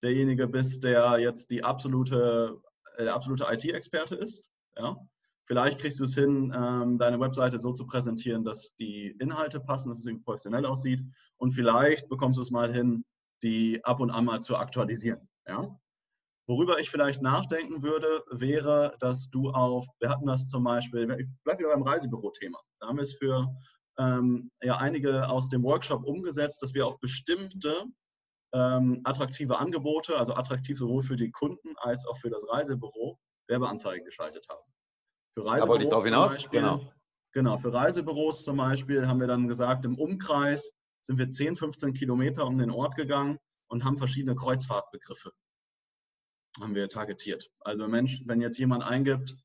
S2: derjenige bist, der jetzt die absolute, äh, der absolute IT-Experte ist. Ja. Vielleicht kriegst du es hin, ähm, deine Webseite so zu präsentieren, dass die Inhalte passen, dass es irgendwie professionell aussieht. Und vielleicht bekommst du es mal hin, die ab und an mal zu aktualisieren. Ja? Worüber ich vielleicht nachdenken würde, wäre, dass du auf, wir hatten das zum Beispiel, ich bleibe wieder beim Reisebüro-Thema. Da haben wir es für ähm, ja, einige aus dem Workshop umgesetzt, dass wir auf bestimmte ähm, attraktive Angebote, also attraktiv sowohl für die Kunden als auch für das Reisebüro, Werbeanzeigen geschaltet haben.
S1: Für Reisebüros da wollte ich drauf hinaus.
S2: Beispiel, genau. genau, für Reisebüros zum Beispiel haben wir dann gesagt, im Umkreis sind wir 10, 15 Kilometer um den Ort gegangen und haben verschiedene Kreuzfahrtbegriffe haben wir targetiert. Also Mensch, wenn jetzt jemand eingibt,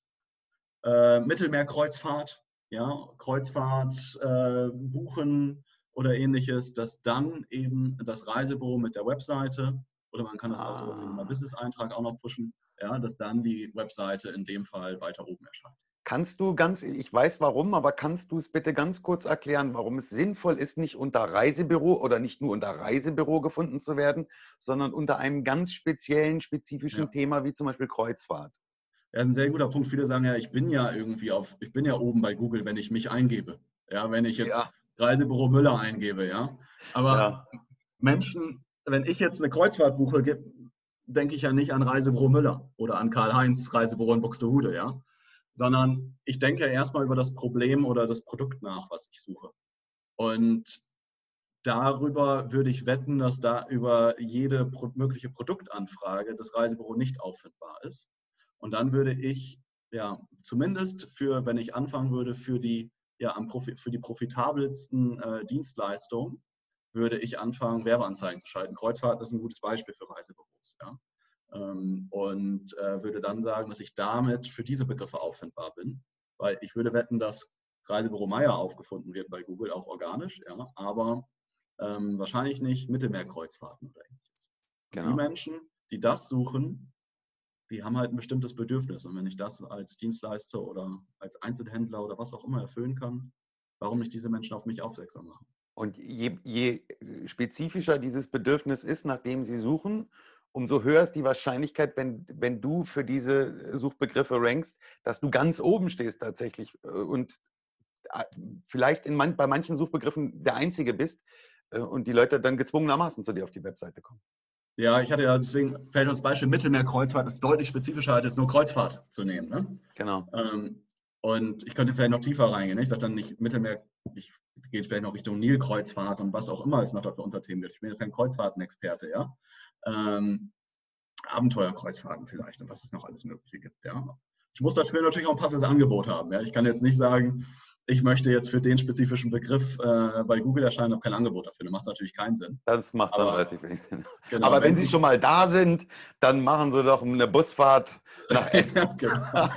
S2: äh, Mittelmeerkreuzfahrt, ja, Kreuzfahrt äh, buchen oder ähnliches, dass dann eben das Reisebüro mit der Webseite oder man kann das ah. auch so wie ein Business-Eintrag auch noch pushen, ja, dass dann die Webseite in dem Fall weiter oben erscheint.
S1: Kannst du ganz, ich weiß warum, aber kannst du es bitte ganz kurz erklären, warum es sinnvoll ist, nicht unter Reisebüro oder nicht nur unter Reisebüro gefunden zu werden, sondern unter einem ganz speziellen, spezifischen ja. Thema wie zum Beispiel Kreuzfahrt?
S2: Ja, ist ein sehr guter Punkt. Viele sagen ja, ich bin ja irgendwie auf, ich bin ja oben bei Google, wenn ich mich eingebe. Ja, wenn ich jetzt ja. Reisebüro Müller eingebe, ja. Aber ja. Menschen, wenn ich jetzt eine Kreuzfahrt buche, denke ich ja nicht an Reisebüro Müller oder an Karl-Heinz Reisebüro in Buxtehude, ja sondern ich denke erstmal über das Problem oder das Produkt nach, was ich suche. Und darüber würde ich wetten, dass da über jede mögliche Produktanfrage das Reisebüro nicht auffindbar ist. Und dann würde ich ja zumindest für, wenn ich anfangen würde, für die ja am Profi für die profitabelsten äh, Dienstleistungen würde ich anfangen, Werbeanzeigen zu schalten. Kreuzfahrt ist ein gutes Beispiel für Reisebüros. Ja. Ähm, und äh, würde dann sagen, dass ich damit für diese Begriffe auffindbar bin, weil ich würde wetten, dass Reisebüro Meier aufgefunden wird bei Google, auch organisch, ja, aber ähm, wahrscheinlich nicht Mittelmeerkreuzfahrten oder ähnliches. Genau. Die Menschen, die das suchen, die haben halt ein bestimmtes Bedürfnis. Und wenn ich das als Dienstleister oder als Einzelhändler oder was auch immer erfüllen kann, warum nicht diese Menschen auf mich aufmerksam machen?
S1: Und je, je spezifischer dieses Bedürfnis ist, nach dem sie suchen, umso höher ist die Wahrscheinlichkeit, wenn, wenn du für diese Suchbegriffe rankst, dass du ganz oben stehst tatsächlich äh, und äh, vielleicht man, bei manchen Suchbegriffen der Einzige bist äh, und die Leute dann gezwungenermaßen zu dir auf die Webseite kommen.
S2: Ja, ich hatte ja deswegen fällt das Beispiel Mittelmeerkreuzfahrt, das ist deutlich spezifischer als nur Kreuzfahrt zu nehmen. Ne?
S1: Genau.
S2: Ähm, und ich könnte vielleicht noch tiefer reingehen. Ne? Ich sage dann nicht Mittelmeer, ich gehe vielleicht noch Richtung Nilkreuzfahrt und was auch immer es noch dafür Unterthemen gibt. Ich bin jetzt kein Kreuzfahrtenexperte, ja ähm, Abenteuerkreuzfahrten vielleicht und was es noch alles Mögliche gibt. Ja. Ich muss dafür natürlich auch ein passendes Angebot haben. Ja. Ich kann jetzt nicht sagen, ich möchte jetzt für den spezifischen Begriff äh, bei Google erscheinen, habe kein Angebot dafür. Dann macht es natürlich keinen Sinn.
S1: Das macht dann Aber, relativ wenig Sinn. Genau, Aber wenn, wenn, Sie schon mal da sind, dann machen Sie doch eine Busfahrt nach Essen. genau.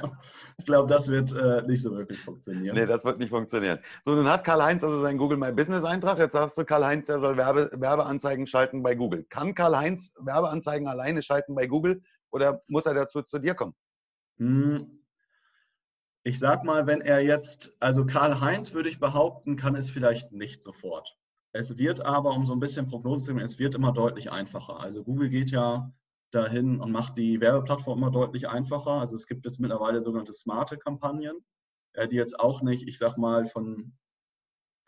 S2: Ich glaube, das wird äh, nicht so wirklich funktionieren.
S1: Nee, das wird nicht funktionieren. So, nun hat Karl-Heinz also seinen Google My Business Eintrag. Jetzt sagst du, Karl-Heinz, der soll Werbe, Werbeanzeigen schalten bei Google. Kann Karl-Heinz Werbeanzeigen alleine schalten bei Google oder muss er dazu zu dir kommen?
S2: Hm. Ich sag mal, wenn er jetzt, also Karl-Heinz würde ich behaupten, kann es vielleicht nicht sofort. Es wird aber, um so ein bisschen Prognose zu machen, es wird immer deutlich einfacher. Also Google geht ja dahin und macht die Werbeplattform immer deutlich einfacher. Also es gibt jetzt mittlerweile sogenannte smarte Kampagnen, äh, die jetzt auch nicht, ich sag mal, von,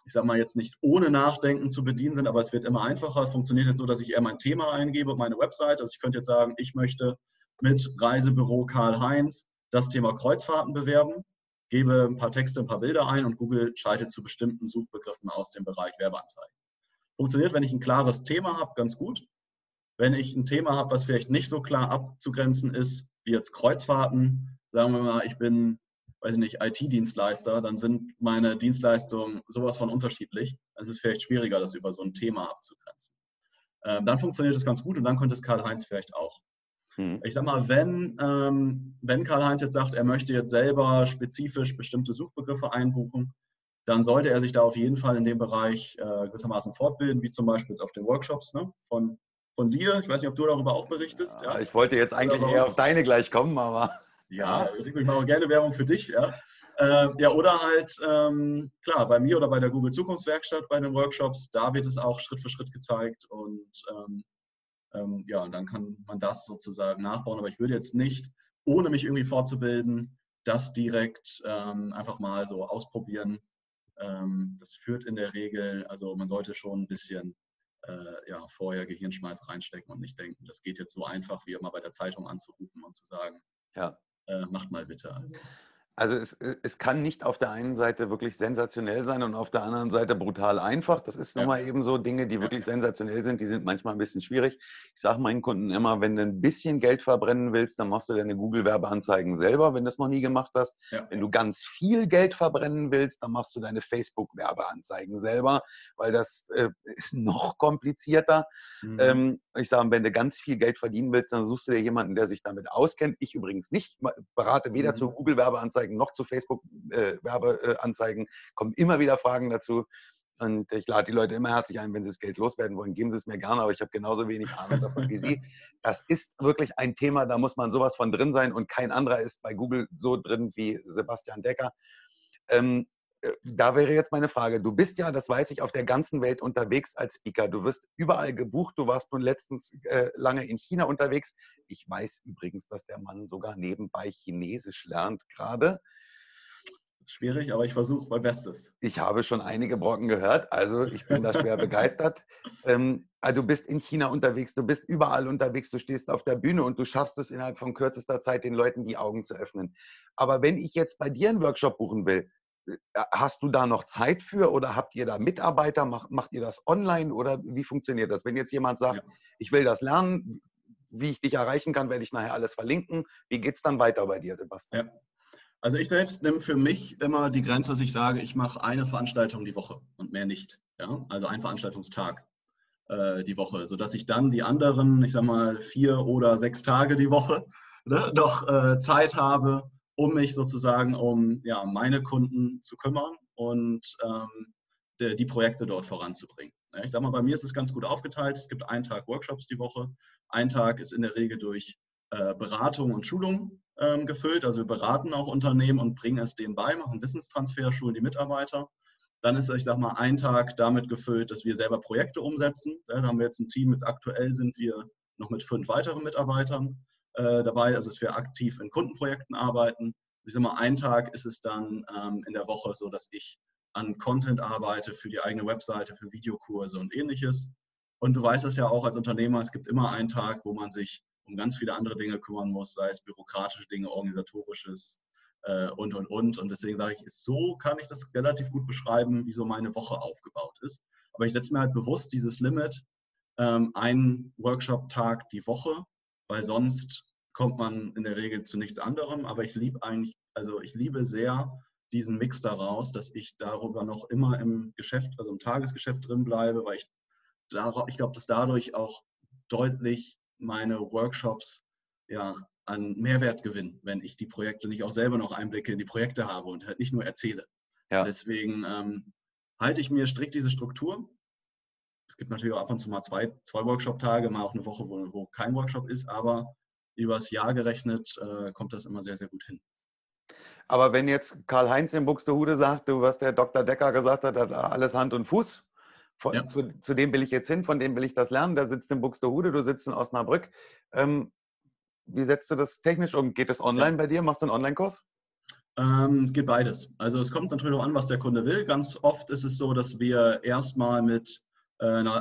S2: ich sag mal jetzt nicht ohne Nachdenken zu bedienen sind, aber es wird immer einfacher. Es funktioniert jetzt so, dass ich eher mein Thema eingebe und meine Website. Also ich könnte jetzt sagen, ich möchte mit Reisebüro Karl-Heinz das Thema Kreuzfahrten bewerben, gebe ein paar Texte, ein paar Bilder ein und Google schaltet zu bestimmten Suchbegriffen aus dem Bereich Werbeanzeigen. Funktioniert, wenn ich ein klares Thema habe, ganz gut. Wenn ich ein Thema habe, was vielleicht nicht so klar abzugrenzen ist, wie jetzt Kreuzfahrten, sagen wir mal, ich bin, weiß ich nicht, IT-Dienstleister, dann sind meine Dienstleistungen sowas von unterschiedlich. Es ist vielleicht schwieriger, das über so ein Thema abzugrenzen. Ähm, dann funktioniert es ganz gut und dann könnte es Karl-Heinz vielleicht auch. Hm. Ich sag mal, wenn, ähm, wenn Karl-Heinz jetzt sagt, er möchte jetzt selber spezifisch bestimmte Suchbegriffe einbuchen, dann sollte er sich da auf jeden Fall in dem Bereich äh, gewissermaßen fortbilden, wie zum Beispiel jetzt auf den Workshops ne, von von dir. Ich weiß nicht, ob du darüber auch berichtest.
S1: Ja, ja. Ich wollte jetzt eigentlich eher auf deine gleich kommen, aber.
S2: Ja, ich mache auch gerne Werbung für dich. Ja. Äh, ja, oder halt, ähm, klar, bei mir oder bei der Google Zukunftswerkstatt bei den Workshops, da wird es auch Schritt für Schritt gezeigt und ähm, ähm, ja, dann kann man das sozusagen nachbauen. Aber ich würde jetzt nicht, ohne mich irgendwie fortzubilden, das direkt ähm, einfach mal so ausprobieren. Ähm, das führt in der Regel, also man sollte schon ein bisschen äh, ja, vorher Gehirnschmalz reinstecken und nicht denken, das geht jetzt so einfach, wie immer bei der Zeitung anzurufen und zu sagen, ja. Äh, macht mal bitte. Also.
S1: Also es, äh, es kann nicht auf der einen Seite wirklich sensationell sein und auf der anderen Seite brutal einfach. Das ist ja. nun mal eben so Dinge, die wirklich sensationell sind, die sind manchmal ein bisschen schwierig. Ich sage meinen Kunden immer, wenn du ein bisschen Geld verbrennen willst, dann machst du deine Google-Werbeanzeigen selber, wenn du das noch nie gemacht hast. Ja. Wenn du ganz viel Geld verbrennen willst, dann machst du deine Facebook-Werbeanzeigen selber, weil das äh, ist noch komplizierter. Mhm. Ähm, ich sage, wenn du ganz viel Geld verdienen willst, dann suchst du dir jemanden, der sich damit auskennt. Ich übrigens nicht, berate weder mhm. zu Google-Werbeanzeigen Anzeigen noch zu Facebook-Werbeanzeigen äh, kommen immer wieder Fragen dazu. Und ich lade die Leute immer herzlich ein, wenn sie das Geld loswerden wollen, geben sie es mir gerne, aber ich habe genauso wenig Ahnung davon wie Sie. Das ist wirklich ein Thema, da muss man sowas von drin sein und kein anderer ist bei Google so drin wie Sebastian Decker. Ähm, äh, da wäre jetzt meine Frage. Du bist ja, das weiß ich, auf der ganzen Welt unterwegs als Speaker. Du wirst überall gebucht. Du warst nun letztens äh, lange in China unterwegs. Ich weiß übrigens, dass der Mann sogar nebenbei Chinesisch lernt gerade.
S2: Schwierig, aber ich versuche mein Bestes.
S1: Ich habe schon einige Brocken gehört, also ich bin da schwer begeistert. Ähm, also du bist in China unterwegs, du bist überall unterwegs, du stehst auf der Bühne und du schaffst es innerhalb von kürzester Zeit, den Leuten die Augen zu öffnen. Aber wenn ich jetzt bei dir einen Workshop buchen will, äh, hast du da noch Zeit für oder habt ihr da Mitarbeiter? Macht, macht ihr das online oder wie funktioniert das? Wenn jetzt jemand sagt, ja. ich will das lernen, wie ich dich erreichen kann, werde ich nachher alles verlinken. Wie geht es dann weiter bei dir, Sebastian?
S2: Ja. Also ich selbst nehme für mich immer die Grenze, dass ich sage, ich mache eine Veranstaltung die Woche und mehr nicht. Ja? Also ein Veranstaltungstag äh, die Woche, sodass ich dann die anderen, ich sage mal, vier oder sechs Tage die Woche ne, noch äh, Zeit habe, um mich sozusagen um ja, meine Kunden zu kümmern und ähm, die, die, Projekte dort voranzubringen. Ich sage mal, bei mir ist es ganz gut aufgeteilt. Es gibt einen Tag Workshops die Woche. Ein Tag ist in der Regel durch äh, Beratung und Schulung ähm, gefüllt. Also wir beraten auch Unternehmen und bringen es denen bei, machen Wissenstransfer, schulen die Mitarbeiter. Dann ist, ich sage mal, ein Tag damit gefüllt, dass wir selber Projekte umsetzen. Da haben wir jetzt ein Team, jetzt aktuell sind wir noch mit fünf weiteren Mitarbeitern äh, dabei, also dass wir aktiv in Kundenprojekten arbeiten. Ich sage mal, ein Tag ist es dann ähm, in der Woche so, dass ich an Content arbeite für die eigene Webseite, für Videokurse und ähnliches. Und du weißt es ja auch als Unternehmer, es gibt immer einen Tag, wo man sich um ganz viele andere Dinge kümmern muss, sei es bürokratische Dinge, organisatorisches äh, und, und, und. Und deswegen sage ich, so kann ich das relativ gut beschreiben, wie so meine Woche aufgebaut ist. Aber ich setze mir halt bewusst dieses Limit, ähm, einen Workshop-Tag die Woche weil sonst kommt man in der Regel zu nichts anderem. Aber ich liebe eigentlich, also ich liebe sehr diesen Mix daraus, dass ich darüber noch immer im Geschäft, also im Tagesgeschäft drin bleibe, weil ich, ich glaube, dass dadurch auch deutlich meine Workshops ja, an Mehrwert gewinnen, wenn ich die Projekte nicht auch selber noch Einblicke in die Projekte habe und halt nicht nur erzähle. Ja. Deswegen ähm, halte ich mir strikt diese Struktur es gibt natürlich auch ab und zu mal zwei, zwei Workshop-Tage, mal auch eine Woche, wo, wo kein Workshop ist, aber übers Jahr gerechnet äh, kommt das immer sehr, sehr gut hin.
S1: Aber wenn jetzt Karl-Heinz in Buxtehude sagt, du, was der Dr. Decker gesagt hat, hat alles Hand und Fuß, von, ja. zu, zu, dem will ich jetzt hin, von dem will ich das lernen, der sitzt in Buxtehude, du sitzt in Osnabrück. Ähm, wie setzt du das technisch um? Geht das online ja. bei dir? Machst du einen Online-Kurs?
S2: Ähm, geht beides. Also es kommt natürlich auch an, was der Kunde will. Ganz oft ist es so, dass wir erstmal mit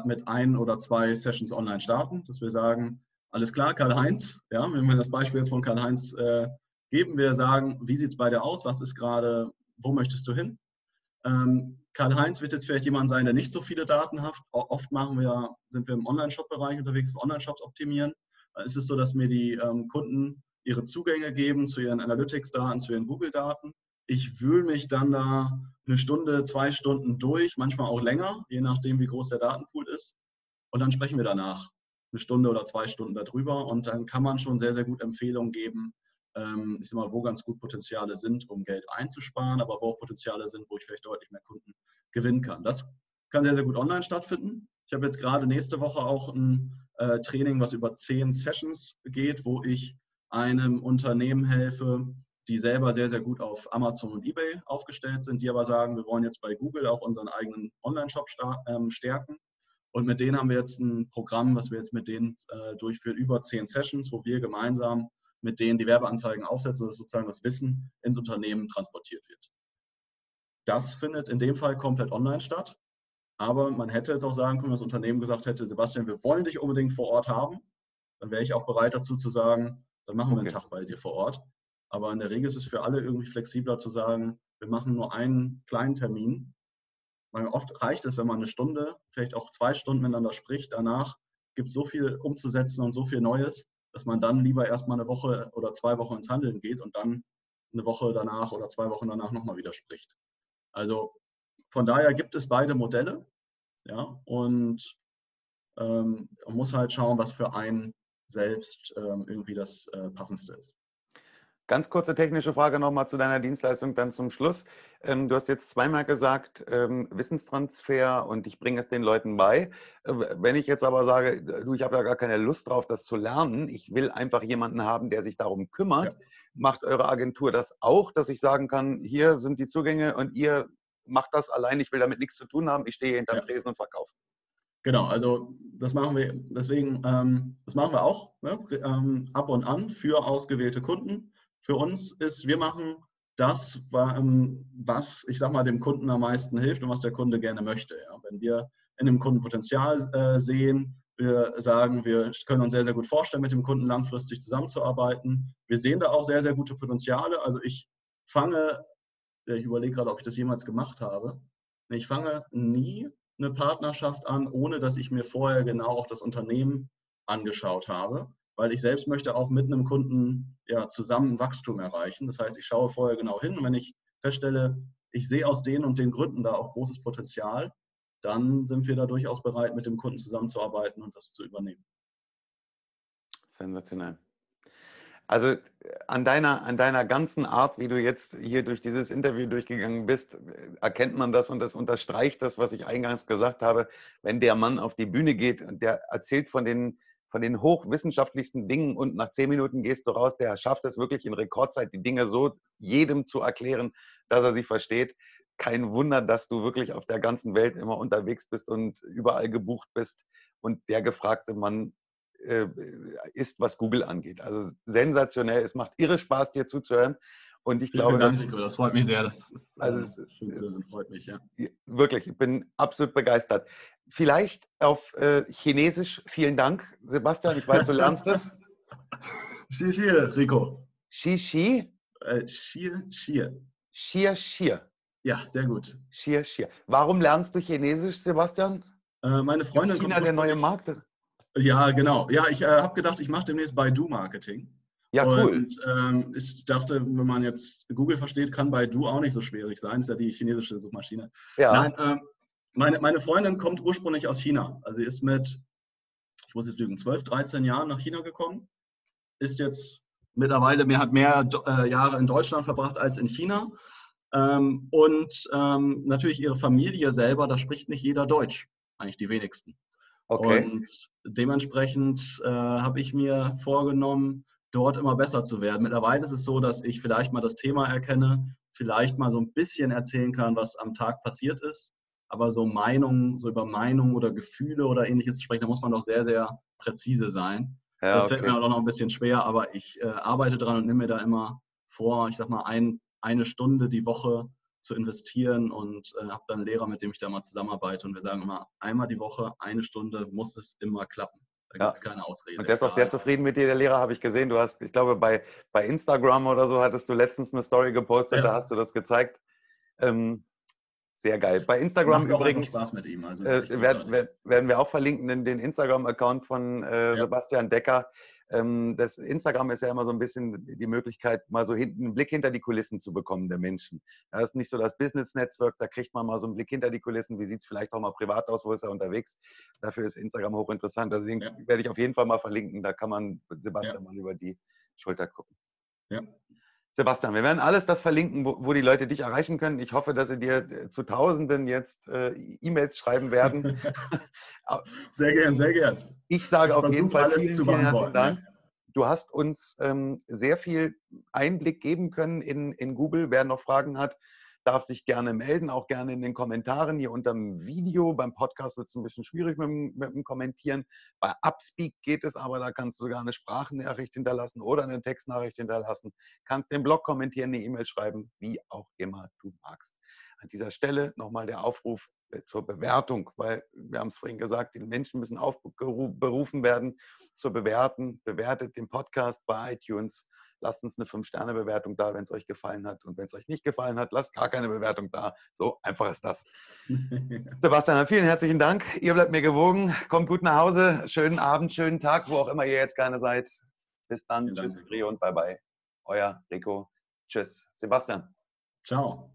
S2: mit ein oder zwei Sessions online starten, dass wir sagen, alles klar, Karl-Heinz, ja, wenn wir das Beispiel jetzt von Karl-Heinz äh, geben, wir sagen, wie sieht es bei dir aus, was ist gerade, wo möchtest du hin? Ähm, Karl-Heinz wird jetzt vielleicht jemand sein, der nicht so viele Daten hat. Oft machen wir, sind wir im Online-Shop-Bereich unterwegs, Online-Shops optimieren. Da ist es so, dass mir die ähm, Kunden ihre Zugänge geben zu ihren Analytics-Daten, zu ihren Google-Daten ich wühle mich dann da eine Stunde, zwei Stunden durch, manchmal auch länger, je nachdem, wie groß der Datenpool ist. Und dann sprechen wir danach eine Stunde oder zwei Stunden darüber. Und dann kann man schon sehr, sehr gut Empfehlungen geben, ähm, ich sag mal, wo ganz gut Potenziale sind, um Geld einzusparen, aber wo auch Potenziale sind, wo ich vielleicht deutlich mehr Kunden gewinnen kann. Das kann sehr, sehr gut online stattfinden. Ich habe jetzt gerade nächste Woche auch ein äh, Training, was über zehn Sessions geht, wo ich einem Unternehmen helfe, die selber sehr, sehr gut auf Amazon und eBay aufgestellt sind, die aber sagen, wir wollen jetzt bei Google auch unseren eigenen Online-Shop ähm, stärken. Und mit denen haben wir jetzt ein Programm, was wir jetzt mit denen äh, durchführen, über zehn Sessions, wo wir gemeinsam mit denen die Werbeanzeigen aufsetzen, dass sozusagen das Wissen ins Unternehmen transportiert wird. Das findet in dem Fall komplett online statt. Aber man hätte jetzt auch sagen können, dass das Unternehmen gesagt hätte, Sebastian, wir wollen dich unbedingt vor Ort haben. Dann wäre ich auch bereit dazu zu sagen, dann machen wir einen Tag bei dir vor Ort. Aber in der Regel ist es für alle irgendwie flexibler zu sagen, wir machen nur einen kleinen Termin. Weil oft reicht es, wenn man eine Stunde, vielleicht auch zwei Stunden miteinander spricht. Danach gibt es so viel umzusetzen und so viel Neues, dass man dann lieber erstmal eine Woche oder zwei Wochen ins Handeln geht und dann eine Woche danach oder zwei Wochen danach nochmal wieder spricht. Also von daher gibt es beide Modelle. Ja, und ähm, man muss halt schauen, was für einen selbst ähm, irgendwie das äh, Passendste ist.
S1: Ganz kurze technische Frage nochmal zu deiner Dienstleistung dann zum Schluss. Ähm, du hast jetzt zweimal gesagt, ähm, Wissenstransfer und ich bringe es den Leuten bei. Äh, wenn ich jetzt aber sage, du, ich habe da gar keine Lust drauf, das zu lernen, ich will einfach jemanden haben, der sich darum kümmert, ja. macht eure Agentur das auch, dass ich sagen kann, hier sind die Zugänge und ihr macht das allein, ich will damit nichts zu tun haben, ich stehe hinterm ja. Tresen und verkaufe.
S2: Genau, also das machen wir, deswegen, ähm, das machen wir auch ne, ab und an für ausgewählte Kunden. Für uns ist, wir machen das, ähm, was, ich sag mal, dem Kunden am meisten hilft und was der Kunde gerne möchte. Ja. Wenn wir in dem Kunden Potenzial äh, sehen, wir sagen, wir können uns sehr, sehr gut vorstellen, mit dem Kunden langfristig zusammenzuarbeiten. Wir sehen da auch sehr, sehr gute Potenziale. Also ich fange, ich überlege gerade, ob ich das jemals gemacht habe, ich fange nie eine Partnerschaft an, ohne dass ich mir vorher genau auch das Unternehmen angeschaut habe, weil ich selbst möchte auch mit einem Kunden ja zusammen Wachstum erreichen. Das heißt, ich schaue vorher genau hin und wenn ich feststelle, ich sehe aus den und den Gründen da auch großes Potenzial, dann sind wir da durchaus bereit, mit dem Kunden zusammenzuarbeiten und das zu übernehmen.
S1: Sensationell. Also an deiner, an deiner ganzen Art, wie du jetzt hier durch dieses Interview durchgegangen bist, erkennt man das und das unterstreicht das, was ich eingangs gesagt habe. Wenn der Mann auf die Bühne geht und der erzählt von den, von den hochwissenschaftlichsten Dingen und nach zehn Minuten gehst du raus, der schafft es wirklich in Rekordzeit, die Dinge so jedem zu erklären, dass er sie versteht. Kein Wunder, dass du wirklich auf der ganzen Welt immer unterwegs bist und überall gebucht bist und der gefragte Mann äh, ist, was Google angeht. Also sensationell. Es macht irre Spaß, dir zuzuhören. Und ich glaube,
S2: Dank, Nico, das freut mich sehr. Das,
S1: also es, freut mich, ja. Wirklich, ich bin absolut begeistert. Vielleicht auf äh, Chinesisch, vielen Dank, Sebastian. Ich weiß, du lernst es.
S2: Xie, xie, Rico.
S1: Xi, xi?
S2: Äh, xie. Xie,
S1: xie.
S2: Ja, sehr gut.
S1: Xie, xie. Warum lernst du Chinesisch, Sebastian?
S2: Äh, meine Freundin
S1: China der neue Markt.
S2: Ja, genau. Ja, ich äh, habe gedacht, ich mache demnächst Baidu-Marketing.
S1: Ja, cool. Und
S2: ähm, ich dachte, wenn man jetzt Google versteht, kann Baidu auch nicht so schwierig sein. Ist ja die chinesische Suchmaschine. Ja. Nein, ähm, meine, meine Freundin kommt ursprünglich aus China. Also sie ist mit, ich muss jetzt lügen, 12, 13 Jahren nach China gekommen. Ist jetzt mittlerweile, mehr hat mehr äh, Jahre in Deutschland verbracht als in China. Ähm, und ähm, natürlich ihre Familie selber, da spricht nicht jeder Deutsch. Eigentlich die wenigsten. Okay. Und dementsprechend äh, habe ich mir vorgenommen, dort immer besser zu werden. Mittlerweile ist es so, dass ich vielleicht mal das Thema erkenne, vielleicht mal so ein bisschen erzählen kann, was am Tag passiert ist. Aber so Meinungen, so über Meinungen oder Gefühle oder ähnliches zu sprechen, da muss man doch sehr, sehr präzise sein. Ja, das okay. fällt mir auch noch ein bisschen schwer, aber ich äh, arbeite dran und nehme mir da immer vor, ich sag mal, ein, eine Stunde die Woche zu investieren und äh, habe dann einen Lehrer, mit dem ich da mal zusammenarbeite. Und wir sagen immer, einmal die Woche, eine Stunde muss es immer klappen. Da ja. gibt es keine Ausrede.
S1: Und der ist auch sehr zufrieden mit dir, der Lehrer, habe ich gesehen. Du hast, ich glaube, bei, bei Instagram oder so hattest du letztens eine Story gepostet, ja. da hast du das gezeigt. Ähm, sehr geil. Bei Instagram übrigens.
S2: Spaß mit ihm. Also
S1: äh, werden, werden wir auch verlinken, den, den Instagram-Account von äh, ja. Sebastian Decker. Ähm, das Instagram ist ja immer so ein bisschen die Möglichkeit, mal so hinten einen Blick hinter die Kulissen zu bekommen der Menschen. Das ist nicht so das Business-Netzwerk, da kriegt man mal so einen Blick hinter die Kulissen, wie sieht es vielleicht auch mal privat aus, wo ist er unterwegs. Dafür ist Instagram hochinteressant. Also den ja. werde ich auf jeden Fall mal verlinken, da kann man Sebastian ja. mal über die Schulter gucken. Ja. Sebastian, wir werden alles das verlinken, wo, wo, die Leute dich erreichen können. Ich hoffe, dass sie dir äh, zu Tausenden jetzt äh, E-Mails schreiben werden.
S2: sehr gern, sehr gern.
S1: Ich sage ich auf jeden Fall vielen, vielen herzlichen Dank. Du hast uns ähm, sehr viel Einblick geben können in, in Google. Wer noch Fragen hat, darf sich gerne melden, auch gerne in den Kommentaren hier unter dem Video. Beim Podcast wird es ein bisschen schwierig mit, mit, dem Kommentieren. Bei Upspeak geht es aber, da kannst du sogar eine Sprachnachricht hinterlassen oder eine Textnachricht hinterlassen. Kannst den Blog kommentieren, eine E-Mail schreiben, wie auch immer du magst. An dieser Stelle nochmal der Aufruf zur Bewertung, weil wir haben es vorhin gesagt, die Menschen müssen aufberufen werden zu bewerten. Bewertet den Podcast bei iTunes lasst uns eine 5-Sterne-Bewertung da, wenn es euch gefallen hat. Und wenn es euch nicht gefallen hat, lasst gar keine Bewertung da. So einfach ist das. Sebastian, vielen herzlichen Dank. Ihr bleibt mir gewogen. Kommt gut nach Hause. Schönen Abend, schönen Tag, wo auch immer ihr jetzt gerne seid. Bis dann. Vielen Tschüss, Rio und bye bye. Euer Rico. Tschüss. Sebastian.
S2: Ciao.